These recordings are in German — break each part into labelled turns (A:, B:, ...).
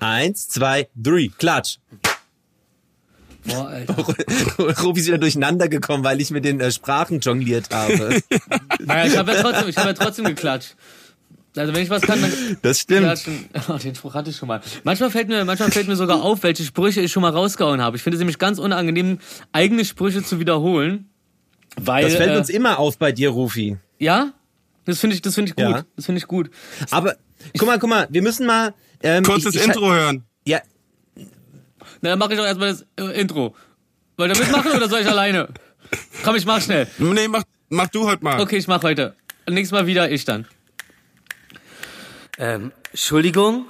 A: Eins, zwei, drei, klatsch.
B: Boah, Alter.
A: Rufi ist wieder durcheinander gekommen, weil ich mit den äh, Sprachen jongliert habe.
B: Naja, ich habe ja trotzdem, ich habe ja trotzdem geklatscht. Also wenn ich was kann, dann
A: Das stimmt.
B: klatschen. Oh, den Spruch hatte ich schon mal. Manchmal fällt mir, manchmal fällt mir sogar auf, welche Sprüche ich schon mal rausgehauen habe. Ich finde es nämlich ganz unangenehm, eigene Sprüche zu wiederholen. Weil,
A: Das fällt
B: äh,
A: uns immer auf bei dir, Rufi.
B: Ja? Das finde ich, das finde ich gut.
A: Ja.
B: Das finde ich gut.
A: Aber guck mal, guck mal, wir müssen mal. Ähm,
C: Kurzes
A: ich, ich,
C: Intro hören.
A: Ja,
B: Na, dann mache ich doch erstmal das äh, Intro. Wollt ihr mitmachen oder soll ich alleine? Komm, ich mach schnell.
C: Nee, mach, mach du heute mal.
B: Okay, ich mach heute. Nächstes Mal wieder ich dann. Ähm, Entschuldigung?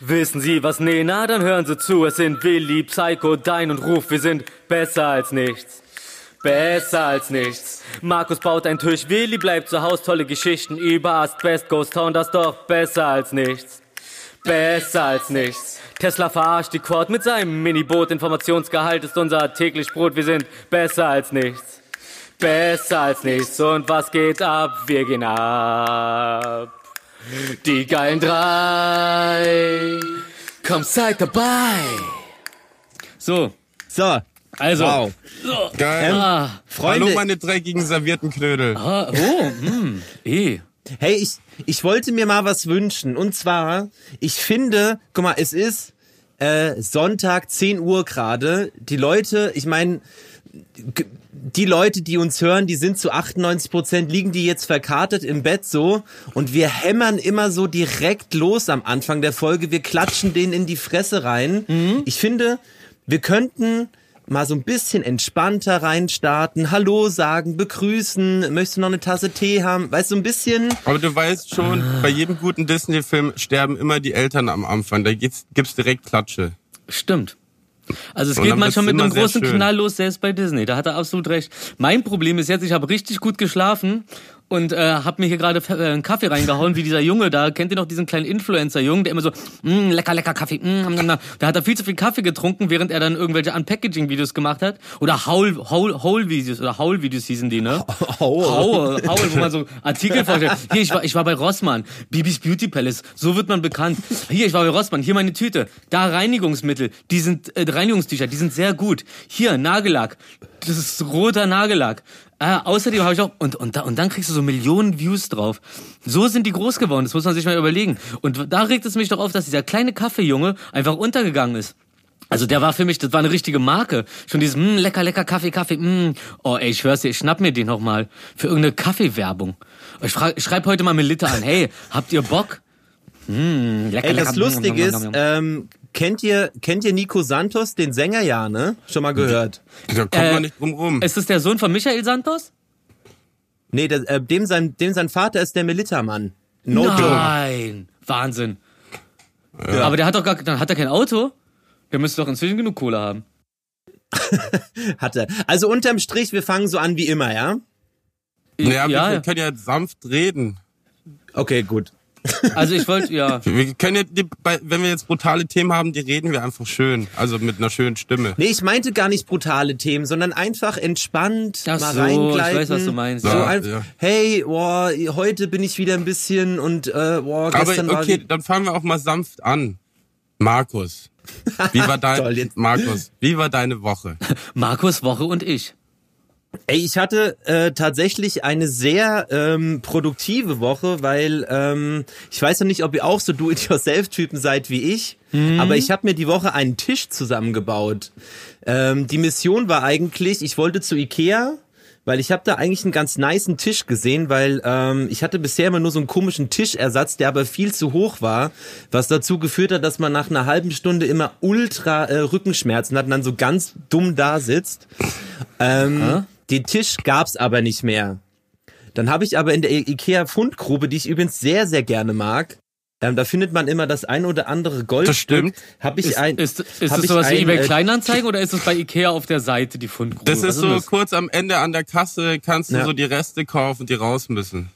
B: Wissen Sie was? Nee, na, dann hören Sie zu. Es sind Willi, Psycho, Dein und Ruf. Wir sind besser als nichts. Besser als nichts. Markus baut einen Tisch, Willi bleibt zu Haus, tolle Geschichten über Asbest, Ghost Town, das doch besser als nichts. Besser als nichts. Tesla verarscht die Quad mit seinem Miniboot. Informationsgehalt ist unser täglich Brot. Wir sind besser als nichts. Besser als nichts. Und was geht ab? Wir gehen ab. Die geilen drei. Komm, seid dabei. So,
A: so.
B: Also.
A: Wow.
C: Geil.
B: Ah,
A: Freunde,
C: Hallo meine dreckigen servierten Knödel.
B: ah, oh, hm, eh.
A: hey, ich, ich wollte mir mal was wünschen. Und zwar, ich finde, guck mal, es ist äh, Sonntag, 10 Uhr gerade. Die Leute, ich meine, die Leute, die uns hören, die sind zu 98 Prozent, liegen die jetzt verkartet im Bett so und wir hämmern immer so direkt los am Anfang der Folge. Wir klatschen denen in die Fresse rein. Ich finde, wir könnten mal so ein bisschen entspannter reinstarten, Hallo sagen, begrüßen, möchtest du noch eine Tasse Tee haben? Weißt du, ein bisschen,
C: Aber du weißt schon, bei jedem guten Disney-Film sterben immer die Eltern am Anfang. Da gibt's, gibt's direkt Klatsche.
B: Stimmt. Also es geht manchmal mit einem großen. Knall los, selbst bei Disney. Da hat er absolut recht. Mein Problem ist jetzt, ich habe richtig gut geschlafen und äh, habe mir hier gerade äh, einen Kaffee reingehauen, wie dieser Junge da. Kennt ihr noch diesen kleinen Influencer-Jungen, der immer so, mm, lecker, lecker Kaffee, mm, mm, mm. Da hat er viel zu viel Kaffee getrunken, während er dann irgendwelche Unpackaging-Videos gemacht hat. Oder Haul-Videos, oder Haul-Videos hießen die, ne? Haul, Haul, wo man so Artikel vorstellt. Hier, ich war, ich war bei Rossmann, Bibis Beauty Palace, so wird man bekannt. Hier, ich war bei Rossmann, hier meine Tüte. Da Reinigungsmittel, die sind, äh, Reinigungstücher, die sind sehr gut. Hier, Nagellack, das ist roter Nagellack. Äh, außerdem habe ich auch, und, und, da, und dann kriegst du so Millionen Views drauf. So sind die groß geworden, das muss man sich mal überlegen. Und da regt es mich doch auf, dass dieser kleine Kaffeejunge einfach untergegangen ist. Also der war für mich, das war eine richtige Marke. Schon dieses, mh, lecker, lecker Kaffee, Kaffee, mh. Oh ey, ich schwör's dir, ich schnapp mir den noch mal für irgendeine Kaffeewerbung. Ich, frag, ich schreib heute mal Melita an, hey, habt ihr Bock? Mh, lecker,
A: ey,
B: lecker.
A: das Lustige
B: mm,
A: ist, ähm, kennt ihr, kennt ihr Nico Santos, den Sänger ja, ne? Schon mal gehört?
C: Da kommt
B: Äh,
C: man nicht drum rum.
B: Ist das der Sohn von Michael Santos?
A: Nee, das, äh, dem, sein, dem sein Vater ist der Melita-Mann. No joke.
B: Nein, Wahnsinn. Aber der hat doch gar, dann hat er kein Auto. Der müsste doch inzwischen genug Kohle haben.
A: Hat er. Also unterm Strich, wir fangen so an wie immer, ja?
C: Naja,
B: ja,
C: wir können ja sanft reden.
A: Okay, gut.
B: Also ich wollte, ja.
C: Wir können ja, die, wenn wir jetzt brutale Themen haben, die reden wir einfach schön. Also mit einer schönen Stimme.
A: Nee, ich meinte gar nicht brutale Themen, sondern einfach entspannt
B: Ach
A: mal
B: so,
A: reingleiten.
B: ich weiß, was du meinst.
A: So
C: Ja,
A: einfach,
C: ja.
A: hey, boah, heute bin ich wieder ein bisschen und äh, boah,
C: Aber
A: gestern war
C: okay, dann fangen wir auch mal sanft an. Markus. Wie war dein,
A: jetzt-
C: Markus, wie war deine Woche?
B: Markus Woche und ich.
A: Ey, ich hatte äh, tatsächlich eine sehr ähm, produktive Woche, weil ähm, ich weiß noch nicht, ob ihr auch so Do-it-yourself-Typen seid wie ich, aber ich habe mir die Woche einen Tisch zusammengebaut. Ähm, die Mission war eigentlich, ich wollte zu Ikea, weil ich habe da eigentlich einen ganz niceen Tisch gesehen, weil ähm, ich hatte bisher immer nur so einen komischen Tischersatz, der aber viel zu hoch war, was dazu geführt hat, dass man nach einer halben Stunde immer ultra äh, Rückenschmerzen hat und dann so ganz dumm da sitzt. Ähm, Den Tisch gab's aber nicht mehr. Dann habe ich aber in der Ikea Fundgrube, die ich übrigens sehr, sehr gerne mag, ähm, da findet man immer das ein oder andere Gold.
C: Das stimmt.
A: Habe ich
B: Ist,
A: ein,
B: ist, ist
A: hab
B: das
A: ich
B: sowas wie eBay
A: äh,
B: Kleinanzeigen oder ist es bei Ikea auf der Seite, die Fundgrube?
C: Das
B: Was
C: ist so
B: das?
C: kurz am Ende an der Kasse, kannst du
A: Ja.
C: so die Reste kaufen, die raus müssen.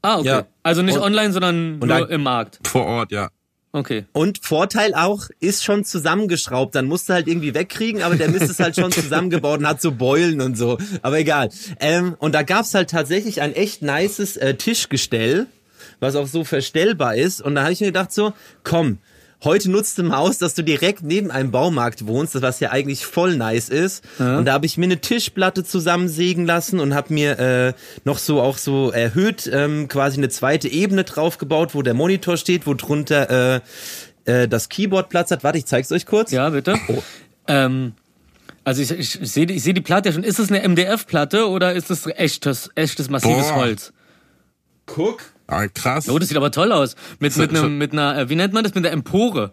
B: Ah, okay.
A: Ja.
B: Also nicht
A: Und-
B: online, sondern
A: und
B: nur
A: dann-
B: im Markt.
C: Vor Ort, ja.
B: Okay.
A: Und Vorteil auch, ist schon zusammengeschraubt. Dann musst du halt irgendwie wegkriegen, aber der Mist ist halt schon zusammengebaut und hat so Beulen und so. Aber egal. Ähm, und da gab's halt tatsächlich ein echt nices äh, Tischgestell, was auch so verstellbar ist. Und da habe ich mir gedacht so, komm, heute nutzt du mal aus, dass du direkt neben einem Baumarkt wohnst, was ja eigentlich voll nice ist. Und da habe ich mir eine Tischplatte zusammensägen lassen und habe mir äh, noch so auch so erhöht ähm, quasi eine zweite Ebene draufgebaut, wo der Monitor steht, wo drunter äh, äh, das Keyboard Platz hat. Warte, ich zeig's euch kurz.
B: Ja, bitte.
A: Oh.
B: Ähm, also ich, ich, ich sehe ich seh die Platte ja schon. Ist es eine MDF-Platte oder ist es echtes, echtes massives
C: Boah.
B: Holz?
A: Guck.
C: Ah, krass.
B: Oh, das sieht aber toll aus. Mit, mit, einem, mit einer, äh, wie nennt man das? Mit einer Empore.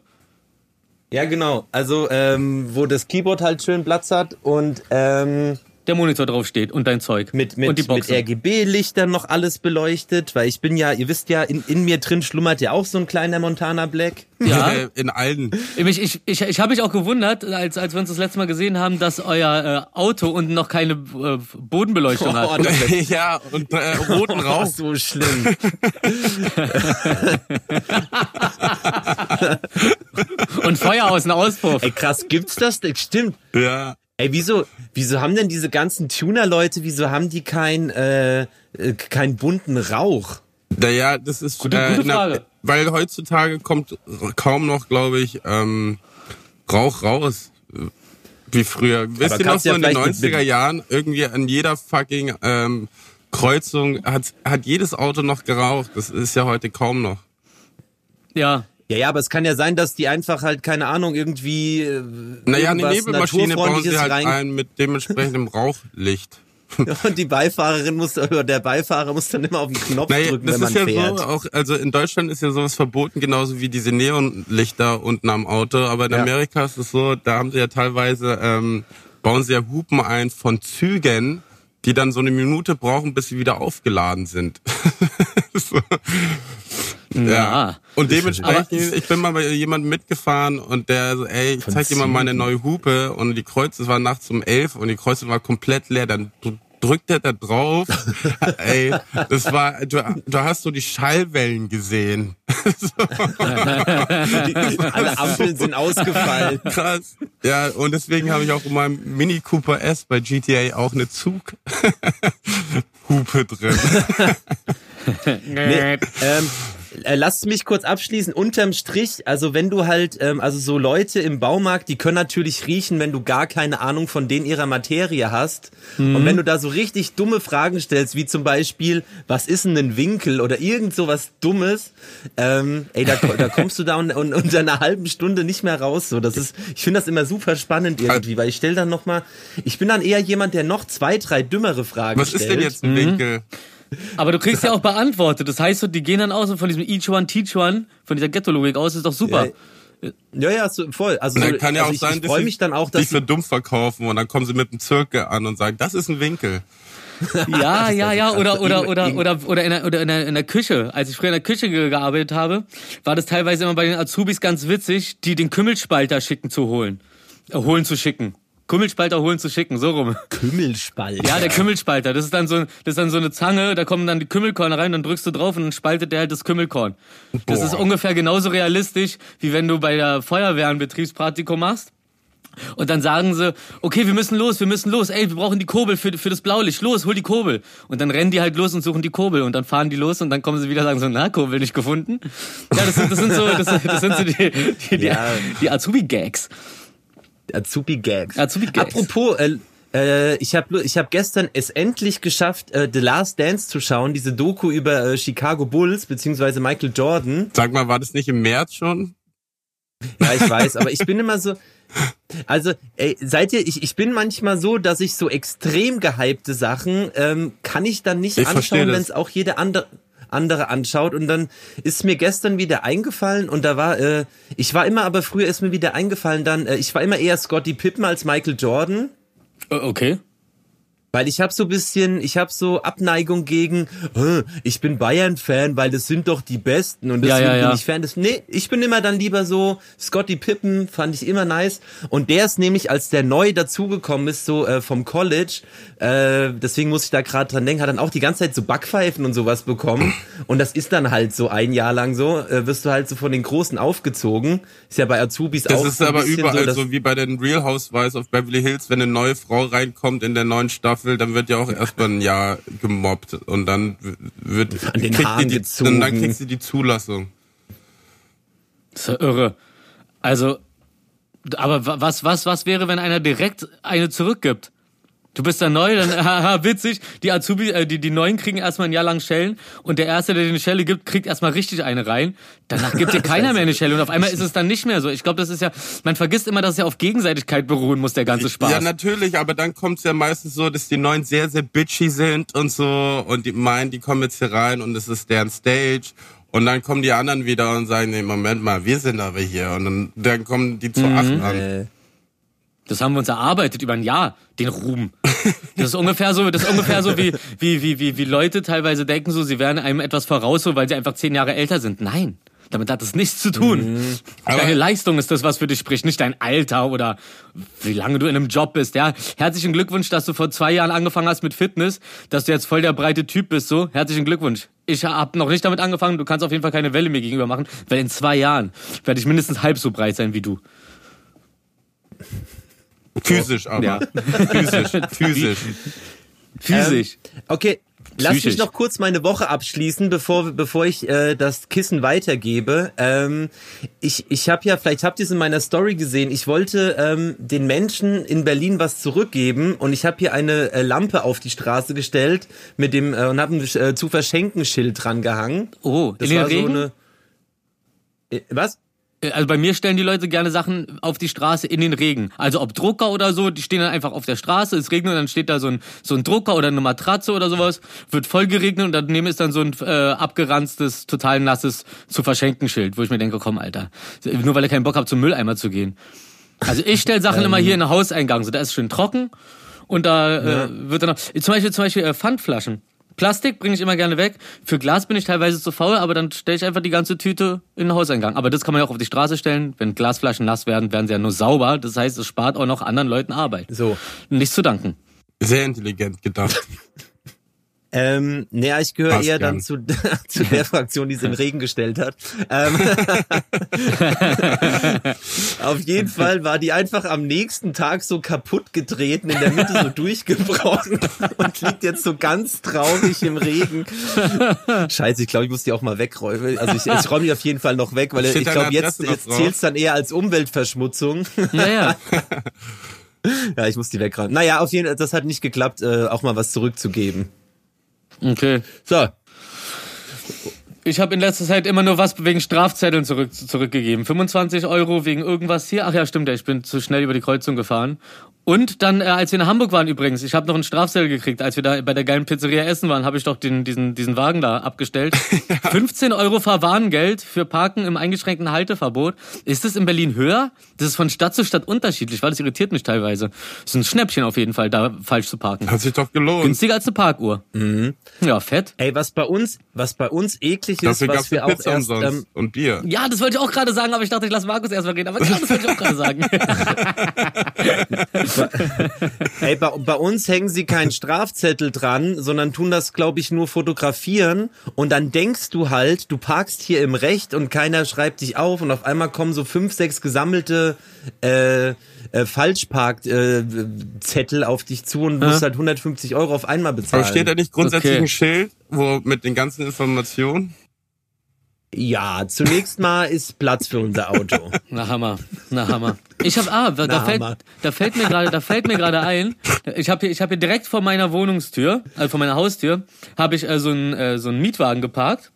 A: Ja, genau. Also, ähm, wo das Keyboard halt schön Platz hat und ähm,
B: Der Monitor drauf steht und dein Zeug.
A: mit,
B: und die
A: mit, mit. RGB-Lichtern noch alles beleuchtet, weil ich bin ja, ihr wisst ja, in, in mir drin schlummert ja auch so ein kleiner Montana Black.
B: Ja.
C: In allen.
B: Ich, ich, ich, ich habe mich auch gewundert, als, als wir uns das letzte Mal gesehen haben, dass euer äh, Auto unten noch keine äh, Bodenbeleuchtung hat.
A: Oh, das
C: ja, und äh, roten
A: ist
C: Rauch.
A: so schlimm.
B: Und Feuer aus dem Auspuff.
A: Ey, krass, gibt's das? Stimmt.
C: Ja.
A: Ey, wieso, wieso haben denn diese ganzen Tuner-Leute, wieso haben die kein, äh, äh, keinen bunten Rauch?
C: Naja, das ist
B: Gute- gute Frage.
C: weil heutzutage kommt kaum noch, glaube ich, ähm, Rauch raus. äh, Wie früher. Wisst ihr noch so
A: ja
C: in den
A: vielleicht mit-
C: 90er Jahren, irgendwie an jeder fucking ähm, Kreuzung hat, hat jedes Auto noch geraucht. Das ist ja heute kaum noch.
B: Ja.
A: Ja, ja, aber es kann ja sein, dass die einfach halt, keine Ahnung, irgendwie äh,
C: Naja, eine Nebelmaschine bauen sie halt
A: rein
C: ein mit dementsprechendem Rauchlicht.
A: und die Beifahrerin muss, oder der Beifahrer muss dann immer auf den Knopf
C: Naja,
A: drücken,
C: das
A: wenn man
C: ist ja
A: fährt.
C: so, auch, also in Deutschland ist ja sowas verboten, genauso wie diese Neonlichter unten am Auto. Aber in
A: Ja.
C: Amerika ist es so, da haben sie ja teilweise, ähm, bauen sie ja Hupen ein von Zügen, die dann so eine Minute brauchen, bis sie wieder aufgeladen sind. so.
B: Ja.
C: Und dementsprechend, ich bin mal bei jemandem mitgefahren und der so, ey, ich zeig dir mal meine neue Hupe und die Kreuz, es war nachts um elf und die Kreuz war komplett leer, dann dr- drückt er da drauf, ey, das war, du, du hast so die Schallwellen gesehen.
A: Alle Ampeln sind ausgefallen.
C: Krass. Ja, und deswegen habe ich auch in meinem Mini Cooper S bei GTA auch eine Zug Hupe drin.
A: Nee, ähm, äh, lasst mich kurz abschließen. Unterm Strich, also wenn du halt, ähm, also so Leute im Baumarkt, die können natürlich riechen, wenn du gar keine Ahnung von denen ihrer Materie hast. Und wenn du da so richtig dumme Fragen stellst, wie zum Beispiel, was ist denn ein Winkel oder irgend so was Dummes, ähm, ey, da, da kommst du da und, und, unter einer halben Stunde nicht mehr raus. So, das ist, ich finde das immer super spannend irgendwie, weil ich stelle dann noch mal, ich bin dann eher jemand, der noch zwei, drei dümmere Fragen
C: Was
A: stellt.
C: ist denn jetzt ein Winkel?
B: Aber du kriegst ja auch beantwortet. Das heißt, so, die gehen dann aus und von diesem Each One Teach One, von dieser Ghetto-Logik aus, ist doch super.
A: Ja, ja, so, voll. Also,
C: dann kann ja
A: also
C: auch
A: ich,
C: sein,
A: ich
C: dass
A: freue
C: sie
A: mich dann auch, dass
C: dich für dumm verkaufen und dann kommen sie mit einem Zirkel an und sagen, das ist ein Winkel.
B: Ja, ja, ja, oder oder oder oder oder in der, oder in der, in der Küche. Als ich früher in der Küche ge- gearbeitet habe, war das teilweise immer bei den Azubis ganz witzig, die den Kümmelspalter schicken zu holen, äh, holen zu schicken. Kümmelspalter holen zu schicken, so rum.
A: Kümmelspalt.
B: Ja, der Kümmelspalter, das ist dann so das ist dann so eine Zange, da kommen dann die Kümmelkorn rein, dann drückst du drauf und dann spaltet der halt das Kümmelkorn. Das
C: Boah.
B: ist ungefähr genauso realistisch, wie wenn du bei der Feuerwehr ein Betriebspraktikum machst. Und dann sagen sie, okay, wir müssen los, wir müssen los, ey, wir brauchen die Kurbel für, für das Blaulicht, los, hol die Kurbel. Und dann rennen die halt los und suchen die Kurbel und dann fahren die los und dann kommen sie wieder und sagen so, na, Kurbel nicht gefunden. Ja, das sind, das sind so, das, das sind so die, die, die,
A: Ja.
B: die Azubi-Gags.
A: Azubi-Gags.
B: Azubi-Gags.
A: Apropos, äh, äh, ich habe ich hab gestern es endlich geschafft, äh, The Last Dance zu schauen, diese Doku über äh, Chicago Bulls, beziehungsweise Michael Jordan.
C: Sag mal, war das nicht im März schon?
A: Ja, ich weiß, aber ich bin immer so. Also, ey, seid ihr, ich, ich bin manchmal so, dass ich so extrem gehypte Sachen, ähm, kann ich dann nicht
C: Ich
A: anschauen, wenn es auch jede andere andere anschaut und dann ist mir gestern wieder eingefallen und da war äh, ich war immer aber früher ist mir wieder eingefallen dann äh, ich war immer eher Scottie Pippen als Michael Jordan
B: Äh, Okay.
A: Weil ich habe so bisschen, ich habe so Abneigung gegen, "Äh, ich bin Bayern-Fan, weil das sind doch die Besten und
B: Ja,
A: deswegen
B: ja, ja.
A: bin ich Fan des. Nee, ich bin immer dann lieber so, Scotty Pippen fand ich immer nice. Und der ist nämlich, als der neu dazugekommen ist, so äh, vom College, äh, deswegen muss ich da gerade dran denken, hat dann auch die ganze Zeit so Backpfeifen und sowas bekommen. Und das ist dann halt so ein Jahr lang so, äh, wirst du halt so von den Großen aufgezogen. Ist ja bei Azubis
C: Das
A: auch
C: ist
A: so
C: aber überall
A: so,
C: so, wie bei den Real Housewives of Beverly Hills, wenn eine neue Frau reinkommt in der neuen Staffel, dann wird ja auch erstmal ein Jahr gemobbt und dann wird
A: An den
C: kriegt
A: Haaren
C: die,
A: gezogen.
C: und dann kriegt sie die Zulassung.
B: Das ist ja irre. Also, aber wa- was, was, was wäre, wenn einer direkt eine zurückgibt? Du bist da neu, dann haha, witzig. Die Azubi, äh, die, die Neuen kriegen erstmal ein Jahr lang Schellen und der Erste, der dir eine Schelle gibt, kriegt erstmal richtig eine rein. Danach gibt dir keiner mehr eine Schelle und auf einmal ist es dann nicht mehr so. Ich glaube, das ist ja, man vergisst immer, dass es ja auf Gegenseitigkeit beruhen muss, der ganze Spaß.
C: Ja, natürlich, aber dann kommt's ja meistens so, dass die Neuen sehr, sehr bitchy sind und so und die meinen, die kommen jetzt hier rein und es ist deren Stage und dann kommen die anderen wieder und sagen, nee, Moment mal, wir sind aber hier und dann, dann kommen die zu acht an.
B: Das haben wir uns erarbeitet über ein Jahr, den Ruhm. Das ist ungefähr so, das ist ungefähr so wie, wie, wie, wie, wie Leute teilweise denken so, sie wären einem etwas voraus, so, weil sie einfach zehn Jahre älter sind. Nein. Damit hat das nichts zu tun.
C: Aber-
B: Deine Leistung ist das, was für dich spricht, nicht dein Alter oder wie lange du in einem Job bist. Ja, herzlichen Glückwunsch, dass du vor zwei Jahren angefangen hast mit Fitness, dass du jetzt voll der breite Typ bist. So, herzlichen Glückwunsch. Ich habe noch nicht damit angefangen. Du kannst auf jeden Fall keine Welle mir gegenüber machen, weil in zwei Jahren werde ich mindestens halb so breit sein wie du.
C: Physisch aber.
B: Ja.
C: Physisch, physisch.
B: Physisch.
A: Okay, lass mich
B: Psychisch.
A: noch kurz meine Woche abschließen, bevor bevor ich äh, das Kissen weitergebe. Ähm, ich ich habe ja, vielleicht habt ihr es in meiner Story gesehen, ich wollte ähm, den Menschen in Berlin was zurückgeben und ich habe hier eine äh, Lampe auf die Straße gestellt mit dem äh, und habe ein äh, zu verschenken Schild dran gehangen.
B: Oh,
A: Das
B: in den
A: war so
B: Regen?
A: eine Äh, was?
B: Also bei mir stellen die Leute gerne Sachen auf die Straße in den Regen. Also ob Drucker oder so, die stehen dann einfach auf der Straße, es regnet und dann steht da so ein, so ein Drucker oder eine Matratze oder sowas, wird voll geregnet und daneben ist dann so ein äh, abgeranztes, total nasses zu verschenken Schild, wo ich mir denke, komm Alter, nur weil ihr keinen Bock habt zum Mülleimer zu gehen. Also ich stelle Sachen immer hier in den Hauseingang, so da ist schön trocken und da äh, wird dann auch, zum Beispiel zum Beispiel äh, Pfandflaschen. Plastik bringe ich immer gerne weg. Für Glas bin ich teilweise zu faul, aber dann stelle ich einfach die ganze Tüte in den Hauseingang. Aber das kann man ja auch auf die Straße stellen. Wenn Glasflaschen nass werden, werden sie ja nur sauber. Das heißt, es spart auch noch anderen Leuten Arbeit.
A: So.
B: Nichts zu danken.
C: Sehr intelligent gedacht.
A: Ähm, naja, ich gehöre
C: Passt
A: eher
C: gern.
A: dann zu, zu der Fraktion, die es in den Regen gestellt hat. Ähm, auf jeden Fall war die einfach am nächsten Tag so kaputt getreten, in der Mitte so durchgebrochen und liegt jetzt so ganz traurig im Regen. Scheiße, ich glaube, ich muss die auch mal wegräumen. Also ich, ich räume die auf jeden Fall noch weg, weil
C: Steht
A: ich glaube, jetzt, jetzt
C: drauf?
A: zählt's dann eher als Umweltverschmutzung.
B: Ja, ja.
A: Ja, ich muss die wegräumen. Naja, auf jeden Fall, das hat nicht geklappt, äh, auch mal was zurückzugeben.
B: Okay.
A: So,
B: Ich habe in letzter Zeit immer nur was wegen Strafzetteln zurück, zurückgegeben. 25 Euro wegen irgendwas hier. Ach ja, stimmt ja, ich bin zu schnell über die Kreuzung gefahren. Und dann, äh, als wir in Hamburg waren übrigens, ich habe noch einen Strafzettel gekriegt. Als wir da bei der geilen Pizzeria essen waren, habe ich doch den, diesen, diesen Wagen da abgestellt. 15 Euro Verwarngeld für Parken im eingeschränkten Halteverbot. Ist das in Berlin höher? Das ist von Stadt zu Stadt unterschiedlich, weil das irritiert mich teilweise. Das ist ein Schnäppchen auf jeden Fall, da falsch zu parken.
C: Hat sich doch gelohnt.
B: Günstiger als eine Parkuhr. Ja, fett.
A: Ey, was bei uns, was bei uns eklig ist,
C: Dafür
A: was wir auch
C: Pizza
A: erst, ähm,
C: und Bier.
B: Ja, das wollte ich auch gerade sagen, aber ich dachte, ich lasse Markus erstmal reden. Aber genau, das wollte ich auch gerade sagen.
A: ey, bei, bei uns hängen sie keinen Strafzettel dran, sondern tun das, glaube ich, nur fotografieren und dann denkst du halt, du parkst hier im Recht und keiner schreibt dich auf und auf einmal kommen so fünf, sechs gesammelte äh, äh, Falschparkzettel äh, Zettel auf dich zu und musst halt 150 Euro auf einmal bezahlen.
C: Aber steht da nicht grundsätzlich
B: Okay.
C: ein Schild, wo mit den ganzen Informationen?
A: Ja, zunächst mal ist Platz für unser Auto.
B: Na Hammer, na Hammer. Ich habe ah, da,
A: Na,
B: fällt,
A: Hammer.
B: da fällt mir gerade, da fällt mir gerade ein. Ich habe hier, ich habe hier direkt vor meiner Wohnungstür, also vor meiner Haustür, habe ich äh, so einen äh, so einen Mietwagen geparkt.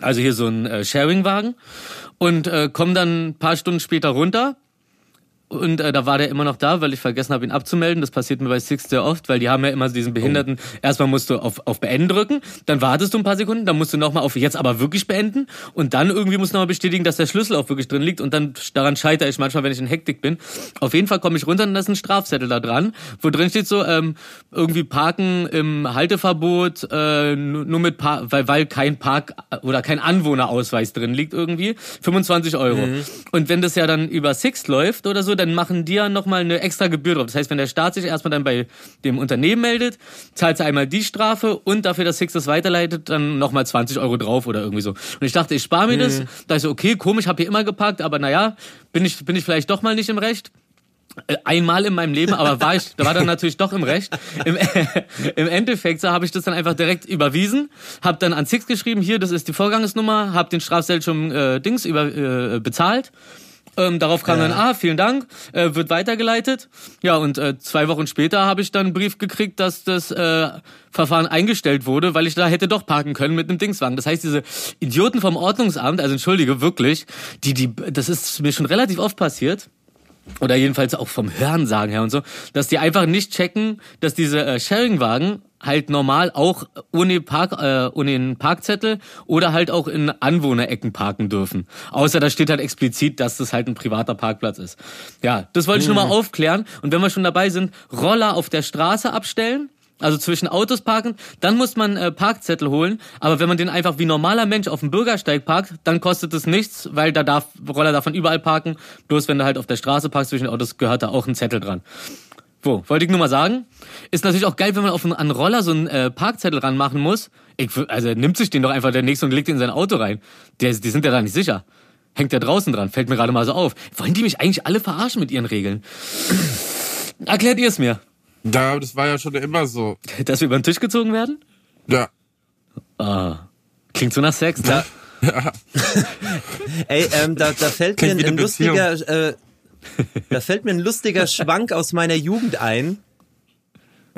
B: Also hier so ein äh, Sharingwagen und äh, komm dann ein paar Stunden später runter und äh, da war der immer noch da, weil ich vergessen habe, ihn abzumelden. Das passiert mir bei Six sehr oft, weil die haben ja immer diesen Behinderten. Erstmal musst du auf, auf Beenden drücken, dann wartest du ein paar Sekunden, dann musst du nochmal auf jetzt aber wirklich beenden und dann irgendwie musst du nochmal bestätigen, dass der Schlüssel auch wirklich drin liegt und dann daran scheitere ich manchmal, wenn ich in Hektik bin. Auf jeden Fall komme ich runter und da ist ein Strafzettel da dran, wo drin steht so, ähm, irgendwie parken im Halteverbot, äh, nur mit Par weil, weil kein Park oder kein Anwohnerausweis drin liegt irgendwie, 25 Euro. Und wenn das ja dann über Sixt läuft oder so, dann machen die ja nochmal eine extra Gebühr drauf. Das heißt, wenn der Staat sich erstmal dann bei dem Unternehmen meldet, zahlt er einmal die Strafe und dafür, dass Sixt das weiterleitet, dann nochmal 20 Euro drauf oder irgendwie so. Und ich dachte, ich spare mir das. Da dachte ich so, okay, komisch, habe hier immer geparkt, aber naja, bin ich, bin ich vielleicht doch mal nicht im Recht. Äh, Einmal in meinem Leben, aber war ich, da war dann natürlich doch im Recht. Im, im Endeffekt so habe ich das dann einfach direkt überwiesen, habe dann an Six geschrieben, hier, das ist die Vorgangsnummer, habe den Strafzettel schon äh, Dings über äh, bezahlt Ähm, darauf kam
A: Ja.
B: dann, ah, vielen Dank, äh, wird weitergeleitet. Ja, und äh, zwei Wochen später habe ich dann einen Brief gekriegt, dass das äh, Verfahren eingestellt wurde, weil ich da hätte doch parken können mit einem Dingswagen. Das heißt, diese Idioten vom Ordnungsamt, also entschuldige, wirklich, die, die, das ist mir schon relativ oft passiert, oder jedenfalls auch vom Hörensagen her und so, dass die einfach nicht checken, dass diese äh, Sharingwagen halt normal auch ohne Park, äh, ohne einen Parkzettel oder halt auch in Anwohnerecken parken dürfen. Außer da steht halt explizit, dass das halt ein privater Parkplatz ist. Ja, das wollte ich nur mal aufklären. Und wenn wir schon dabei sind, Roller auf der Straße abstellen. Also zwischen Autos parken, dann muss man äh, Parkzettel holen. Aber wenn man den einfach wie normaler Mensch auf dem Bürgersteig parkt, dann kostet es nichts, weil da darf Roller davon überall parken. Bloß wenn du halt auf der Straße parkst zwischen Autos, gehört da auch ein Zettel dran. Wo, wollte ich nur mal sagen. Ist natürlich auch geil, wenn man auf einen, einen Roller so einen äh, Parkzettel ranmachen muss. Ich, also nimmt sich den doch einfach der Nächste und legt ihn in sein Auto rein. Der, die sind ja da nicht sicher. Hängt der draußen dran, fällt mir gerade mal so auf. Wollen die mich eigentlich alle verarschen mit ihren Regeln? Erklärt ihr es mir,
C: Ja, das war ja schon immer so.
B: dass wir über den Tisch gezogen werden?
C: Ja.
B: Ah, klingt so nach Sex, ne?
A: Ey, ähm, da, da fällt mir
C: Klingt wie
A: ein,
C: eine
A: lustiger, äh, da fällt mir ein lustiger Schwank aus meiner Jugend ein.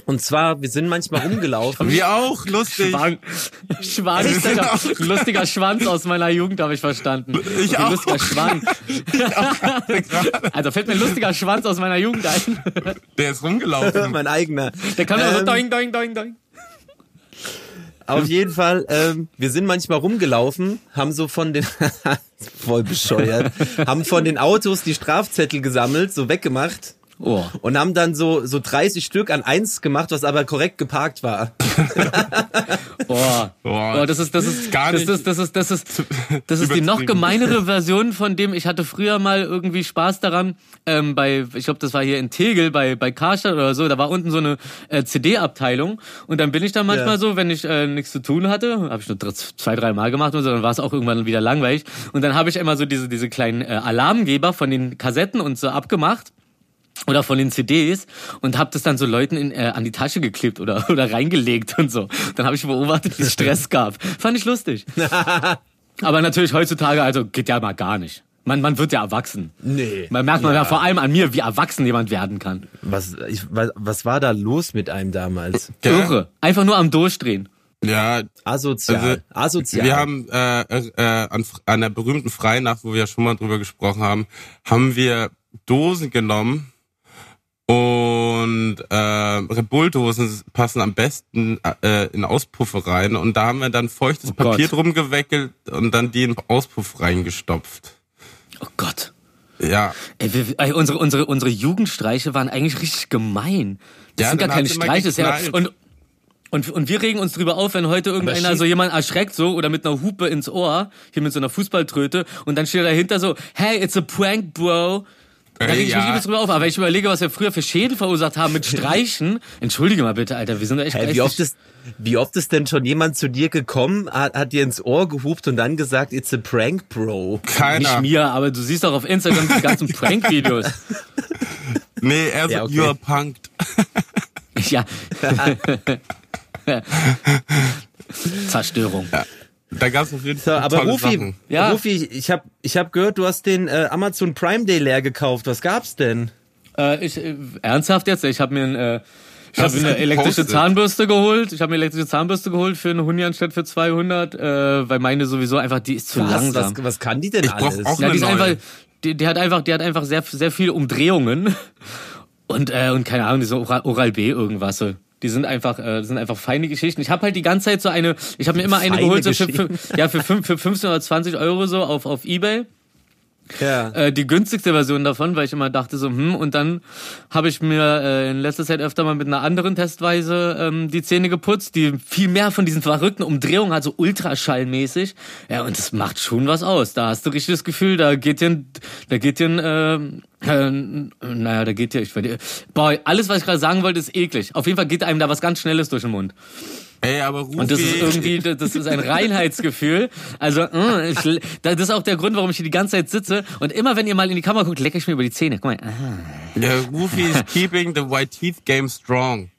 A: Und zwar, wir sind manchmal rumgelaufen.
C: Wir auch, lustig.
B: Schwank. Schwank, Alter. Ein lustiger Schwanz aus meiner Jugend, habe ich verstanden.
C: Ich
B: Okay,
C: auch.
B: Lustiger Schwank. Also fällt mir ein lustiger Schwanz aus meiner Jugend ein.
C: Der ist rumgelaufen.
A: mein eigener.
B: Der kann immer so
A: Ähm,
B: doing, doing, doing, doing.
A: Auf jeden Fall, ähm, wir sind manchmal rumgelaufen, haben so von den, voll bescheuert, haben von den Autos die Strafzettel gesammelt, so weggemacht
B: Oh.
A: und haben dann so, so 30 Stück an eins gemacht, was aber korrekt geparkt war.
B: Oh.
C: Boah,
B: oh, das ist, das ist,
C: gar
B: das
C: nicht
B: ist, das ist, das ist, das ist die noch gemeinere Version von dem, ich hatte früher mal irgendwie Spaß daran, ähm, bei, ich glaube, das war hier in Tegel, bei, bei Karstadt oder so, da war unten so eine äh, CD-Abteilung und dann bin ich da manchmal
A: Ja.
B: so, wenn ich äh, nichts zu tun hatte, habe ich nur dr- zwei, drei Mal gemacht und so, dann war es auch irgendwann wieder langweilig und dann habe ich immer so diese, diese kleinen äh, Alarmgeber von den Kassetten und so abgemacht oder von den CDs und habe das dann so Leuten in, äh, an die Tasche geklebt oder oder reingelegt und so. Dann habe ich beobachtet, wie es Stress gab. Fand ich lustig. Aber natürlich heutzutage, also geht ja mal gar nicht. Man, man wird ja erwachsen.
A: Nee.
B: Man merkt man ja. vor allem an mir, wie erwachsen jemand werden kann.
A: Was, ich, was, was war da los mit einem damals?
C: Ja.
B: Irre. Einfach nur am Durchdrehen.
C: Ja,
A: Asozial.
C: Also,
A: Asozial.
C: wir haben äh, äh, an, an der berühmten Freinacht, wo wir ja schon mal drüber gesprochen haben, haben wir Dosen genommen und äh, Red Bull-Dosen passen am besten äh, in Auspuffe rein und da haben wir dann feuchtes
B: Oh Gott.
C: Papier drum gewickelt und dann die in den Auspuff reingestopft.
B: Oh Gott.
C: Ja,
B: Ey, wir, ey, unsere, unsere, unsere Jugendstreiche waren eigentlich richtig gemein. Das
C: Ja,
B: sind gar keine Streiche. Ja, und, und, und wir regen uns drüber auf, wenn heute irgendeiner so jemand erschreckt so oder mit einer Hupe ins Ohr, hier mit so einer Fußballtröte und dann steht dahinter so, hey, it's a prank, bro. Da reg ich mich
C: ja.
B: übelst drüber auf. Aber wenn ich überlege, was wir früher für Schäden verursacht haben mit Streichen, entschuldige mal bitte, Alter, wir sind da echt
A: Hä, wie oft ist, wie oft ist denn schon jemand zu dir gekommen, hat, hat dir ins Ohr gehupt und dann gesagt, it's a prank, bro?
B: Nicht
C: keiner.
B: mir, aber du siehst doch auf Instagram die ganzen Prank-Videos.
C: Nee, er
A: Ja, okay.
C: you are punked.
B: ja. Zerstörung.
C: Da gab's auf jeden
A: So,
C: Fall
A: aber
C: tolle
A: Rufi,
C: Sachen.
B: Ja.
A: Rufi, ich hab, ich hab gehört, du hast den äh, Amazon Prime Day leer gekauft. Was gab's denn?
B: Äh, ich, äh, ernsthaft jetzt? Ich habe mir ein, äh, ich habe
C: du
B: mir eine elektrische? Zahnbürste geholt. Ich habe mir eine elektrische Zahnbürste geholt für eine Huni anstatt für 200, äh, weil meine sowieso einfach, die ist zu
A: Was,
B: langsam.
A: was, was kann die denn
C: Ich brauch
A: alles?
C: auch
B: ja, die ist einfach, die, die hat einfach, die hat einfach sehr, sehr viele Umdrehungen und äh, und keine Ahnung, diese Oral, Oral B irgendwas. Die sind einfach, äh, sind einfach feine Geschichten. Ich habe halt die ganze Zeit so eine, ich habe mir immer eine
A: Feine
B: geholt, so für, für, ja für, fünf, für 15 oder 20 Euro so auf auf eBay.
A: Ja.
B: äh, die günstigste Version davon, weil ich immer dachte so, hm, und dann habe ich mir äh, in letzter Zeit öfter mal mit einer anderen Testweise ähm, die Zähne geputzt, die viel mehr von diesen verrückten Umdrehungen hat, so ultraschallmäßig. Ja, und das macht schon was aus. Da hast du richtig das Gefühl, da geht dir, ein- da geht dir, ein, äh, äh, naja, da geht dir, ich boah, alles, was ich gerade sagen wollte, ist eklig. Auf jeden Fall geht einem da was ganz Schnelles durch den Mund.
C: Ey, aber Rufi,
B: Und das ist irgendwie, das ist ein Reinheitsgefühl. Also, äh, ich, das ist auch der Grund, warum ich hier die ganze Zeit sitze. Und immer, wenn ihr mal in die Kamera guckt, lecke ich mir über die Zähne. Guck mal. Ah.
C: der Rufi is keeping the white teeth game strong.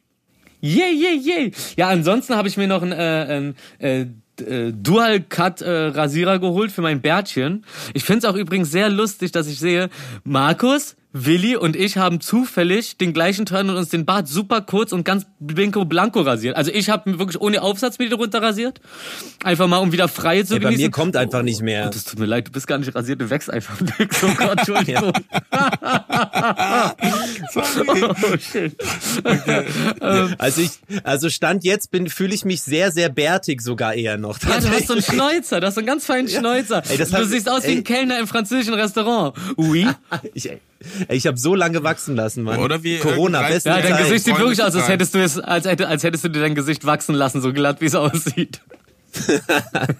B: Yeah, yeah, yeah. Ja, ansonsten habe ich mir noch ein, äh, ein äh, äh, Dual Cut äh, Rasierer geholt für mein Bärtchen. Ich finde es auch übrigens sehr lustig, dass ich sehe, Markus, Willi und ich haben zufällig den gleichen Turn und uns den Bart super kurz und ganz blinko blanco rasiert. Also ich habe wirklich ohne Aufsatz wieder runter rasiert. Einfach mal, um wieder frei zu
A: Ja, bei
B: genießen.
A: mir kommt einfach nicht mehr.
B: Oh, das tut mir leid, du bist gar nicht rasiert, du wächst einfach nix. Oh Gott, Entschuldigung. oh, shit.
A: Also ich, also Stand jetzt bin, fühle ich mich sehr, sehr bärtig sogar eher noch.
B: Ja, du hast so einen Schnäuzer, du hast so einen ganz feinen Schnäuzer.
A: Ey, das
B: du
A: hab-
B: siehst aus wie
A: ey.
B: ein Kellner im französischen Restaurant. Oui.
A: Ich, ey, ich habe so lange wachsen lassen, Mann.
C: Oder wie
A: Corona, beste
B: Ja, dein. Gesicht sieht wirklich aus, als hättest du es, als, hätte, als hättest du dir dein Gesicht wachsen lassen, so glatt wie es aussieht.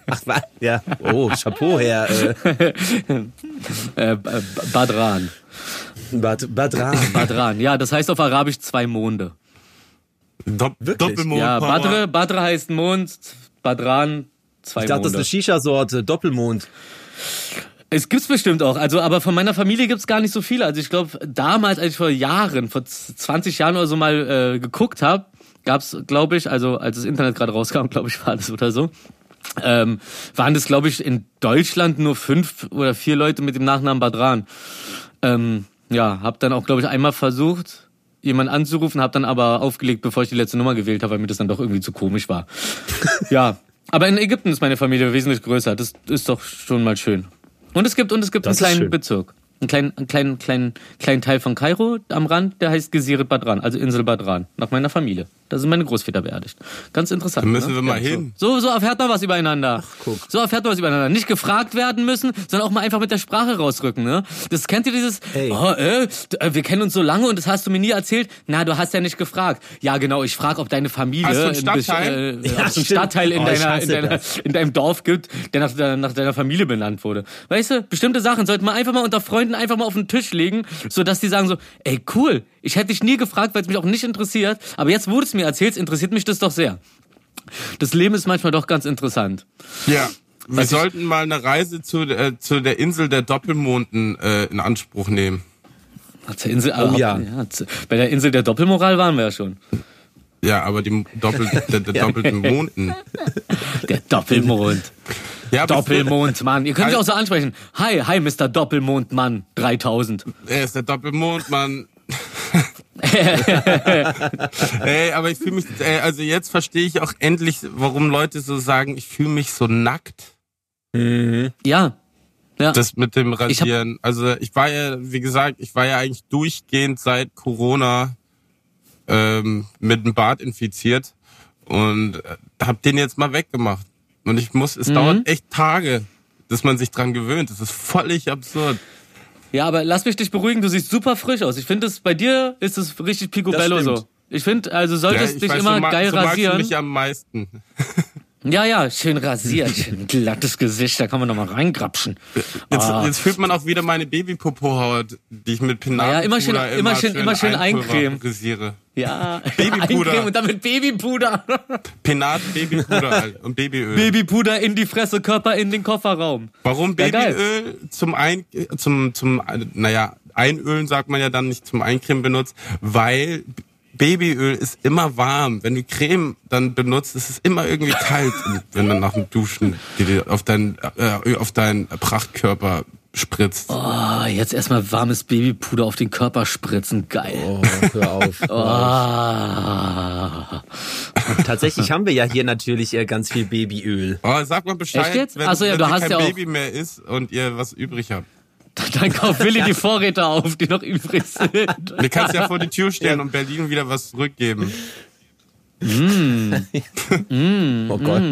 A: Ach, was? Ja. Oh, Chapeau, Herr äh,
B: Äh, Badran.
A: Bad, Badran.
B: Badran. Ja, das heißt auf Arabisch zwei Monde.
C: Dopp
A: Wirklich?
C: Doppelmond.
B: Ja, Badre, Badre heißt Mond, Badran zwei
A: Ich dachte, das ist
B: Monde.
A: eine Shisha-Sorte, Doppelmond.
B: Es gibt's bestimmt auch. Also, aber von meiner Familie gibt's gar nicht so viele. Also ich glaube, damals, als ich vor Jahren, vor z- 20 Jahren oder so mal äh, geguckt habe, gab's, glaube ich, also als das Internet gerade rauskam, glaube ich, war das oder so. Ähm, waren das, glaube ich, in Deutschland nur fünf oder vier Leute mit dem Nachnamen Badran. Ähm, ja, hab dann auch, glaube ich, einmal versucht, jemanden anzurufen, hab dann aber aufgelegt, bevor ich die letzte Nummer gewählt habe, weil mir das dann doch irgendwie zu komisch war. ja, aber in Ägypten ist meine Familie wesentlich größer. Das ist doch schon mal schön. Und es gibt und es gibt
A: Das
B: einen kleinen. Bezirk, einen kleinen, einen kleinen, kleinen, kleinen Teil von Kairo am Rand, der heißt Geziret Badran, also Insel Badran, nach meiner Familie. Da sind meine Großväter beerdigt. Ganz interessant.
C: Da müssen
B: ne?
C: wir mal
B: ja,
C: hin.
B: So, so erfährt man was übereinander.
A: guck.
B: So erfährt man was übereinander. Nicht gefragt werden müssen, sondern auch mal einfach mit der Sprache rausrücken. Ne? Das kennt ihr dieses,
A: Ey.
B: oh, äh, äh, wir kennen uns so lange und das hast du mir nie erzählt. Na, du hast ja nicht gefragt. Ja, genau, ich frage, ob deine Familie
C: Hast du einen Stadtteil?
B: äh,
A: Ja,
B: einen in,
A: Oh, ich
B: deiner,
A: hasse
B: in, deiner,
A: das.
B: in deinem Dorf gibt, der nach, deiner- nach deiner Familie benannt wurde. Weißt du, bestimmte Sachen sollte man einfach mal unter Freunden einfach mal auf den Tisch legen, sodass die sagen so, ey, cool, ich hätte dich nie gefragt, weil es mich auch nicht interessiert, aber jetzt, wo du es mir erzählst, interessiert mich das doch sehr. Das Leben ist manchmal doch ganz interessant.
C: Ja. Wir
B: Was ich-
C: sollten mal eine Reise zu, äh, zu der Insel der Doppelmonden äh, in Anspruch nehmen.
B: Zur Insel,
A: Oh ja.
B: zu- bei der Insel der Doppelmoral waren wir ja schon.
C: Ja, aber die Doppel, der, der doppelten Monden.
B: Der Doppelmond.
C: Ja,
B: Doppelmondmann. Ihr könnt mich auch so ansprechen. Hi, hi, Mr. Doppelmondmann 3000.
C: Er ist der Doppelmondmann. Ey, aber ich fühle mich, ey, also jetzt verstehe ich auch endlich, warum Leute so sagen, ich fühle mich so nackt.
B: Ja. Ja.
C: Das mit dem Rasieren. also ich war ja, wie gesagt, ich war ja eigentlich durchgehend seit Corona ähm, mit dem Bart infiziert und äh, hab den jetzt mal weggemacht. Und ich muss, es dauert echt Tage, dass man sich dran gewöhnt. Das ist völlig absurd.
B: Ja, aber lass mich dich beruhigen, du siehst super frisch aus. Ich finde, bei dir ist es richtig picobello so. Ich finde, also solltest
C: ich
B: dich
C: weiß,
B: immer
C: so,
B: geil
C: so magst du
B: rasieren.
C: mich am meisten.
B: Ja, ja, schön rasiert, schön glattes Gesicht, da kann man noch mal reingrapschen.
C: Jetzt,
B: Ah.
C: jetzt fühlt man auch wieder meine Babypopo-Haut, die ich mit Pinatenpuder
B: Ja, immer schön- immer schön- immer schön eincremen. Ja,
C: Babypuder.
B: und dann mit Babypuder.
C: Penat, Babypuder halt und Babyöl.
B: Babypuder in die Fresse, Körper in den Kofferraum.
C: Warum
B: Ja.
C: Babyöl zum ein zum zum naja einölen sagt man ja dann nicht zum Eincremen benutzt, weil Babyöl ist immer warm. Wenn du Creme dann benutzt, ist es immer irgendwie kalt, wenn dann nach dem Duschen auf deinen äh, auf deinen Prachtkörper spritzt.
B: Oh, jetzt erstmal warmes Babypuder auf den Körper spritzen, geil.
A: Oh, hör auf.
B: Ah.
A: Tatsächlich haben wir ja hier natürlich äh, ganz viel Babyöl.
C: Oh, sag mal Bescheid,
B: Echt jetzt?
C: wenn,
B: Ach so, ja,
C: wenn
B: du hast
C: kein
B: ja auch-
C: Baby mehr ist und ihr was übrig habt.
B: Dann kauft Willi die Vorräte auf, die noch übrig sind.
C: Du kannst ja vor die Tür stellen und Berlin wieder was zurückgeben.
A: Oh Gott.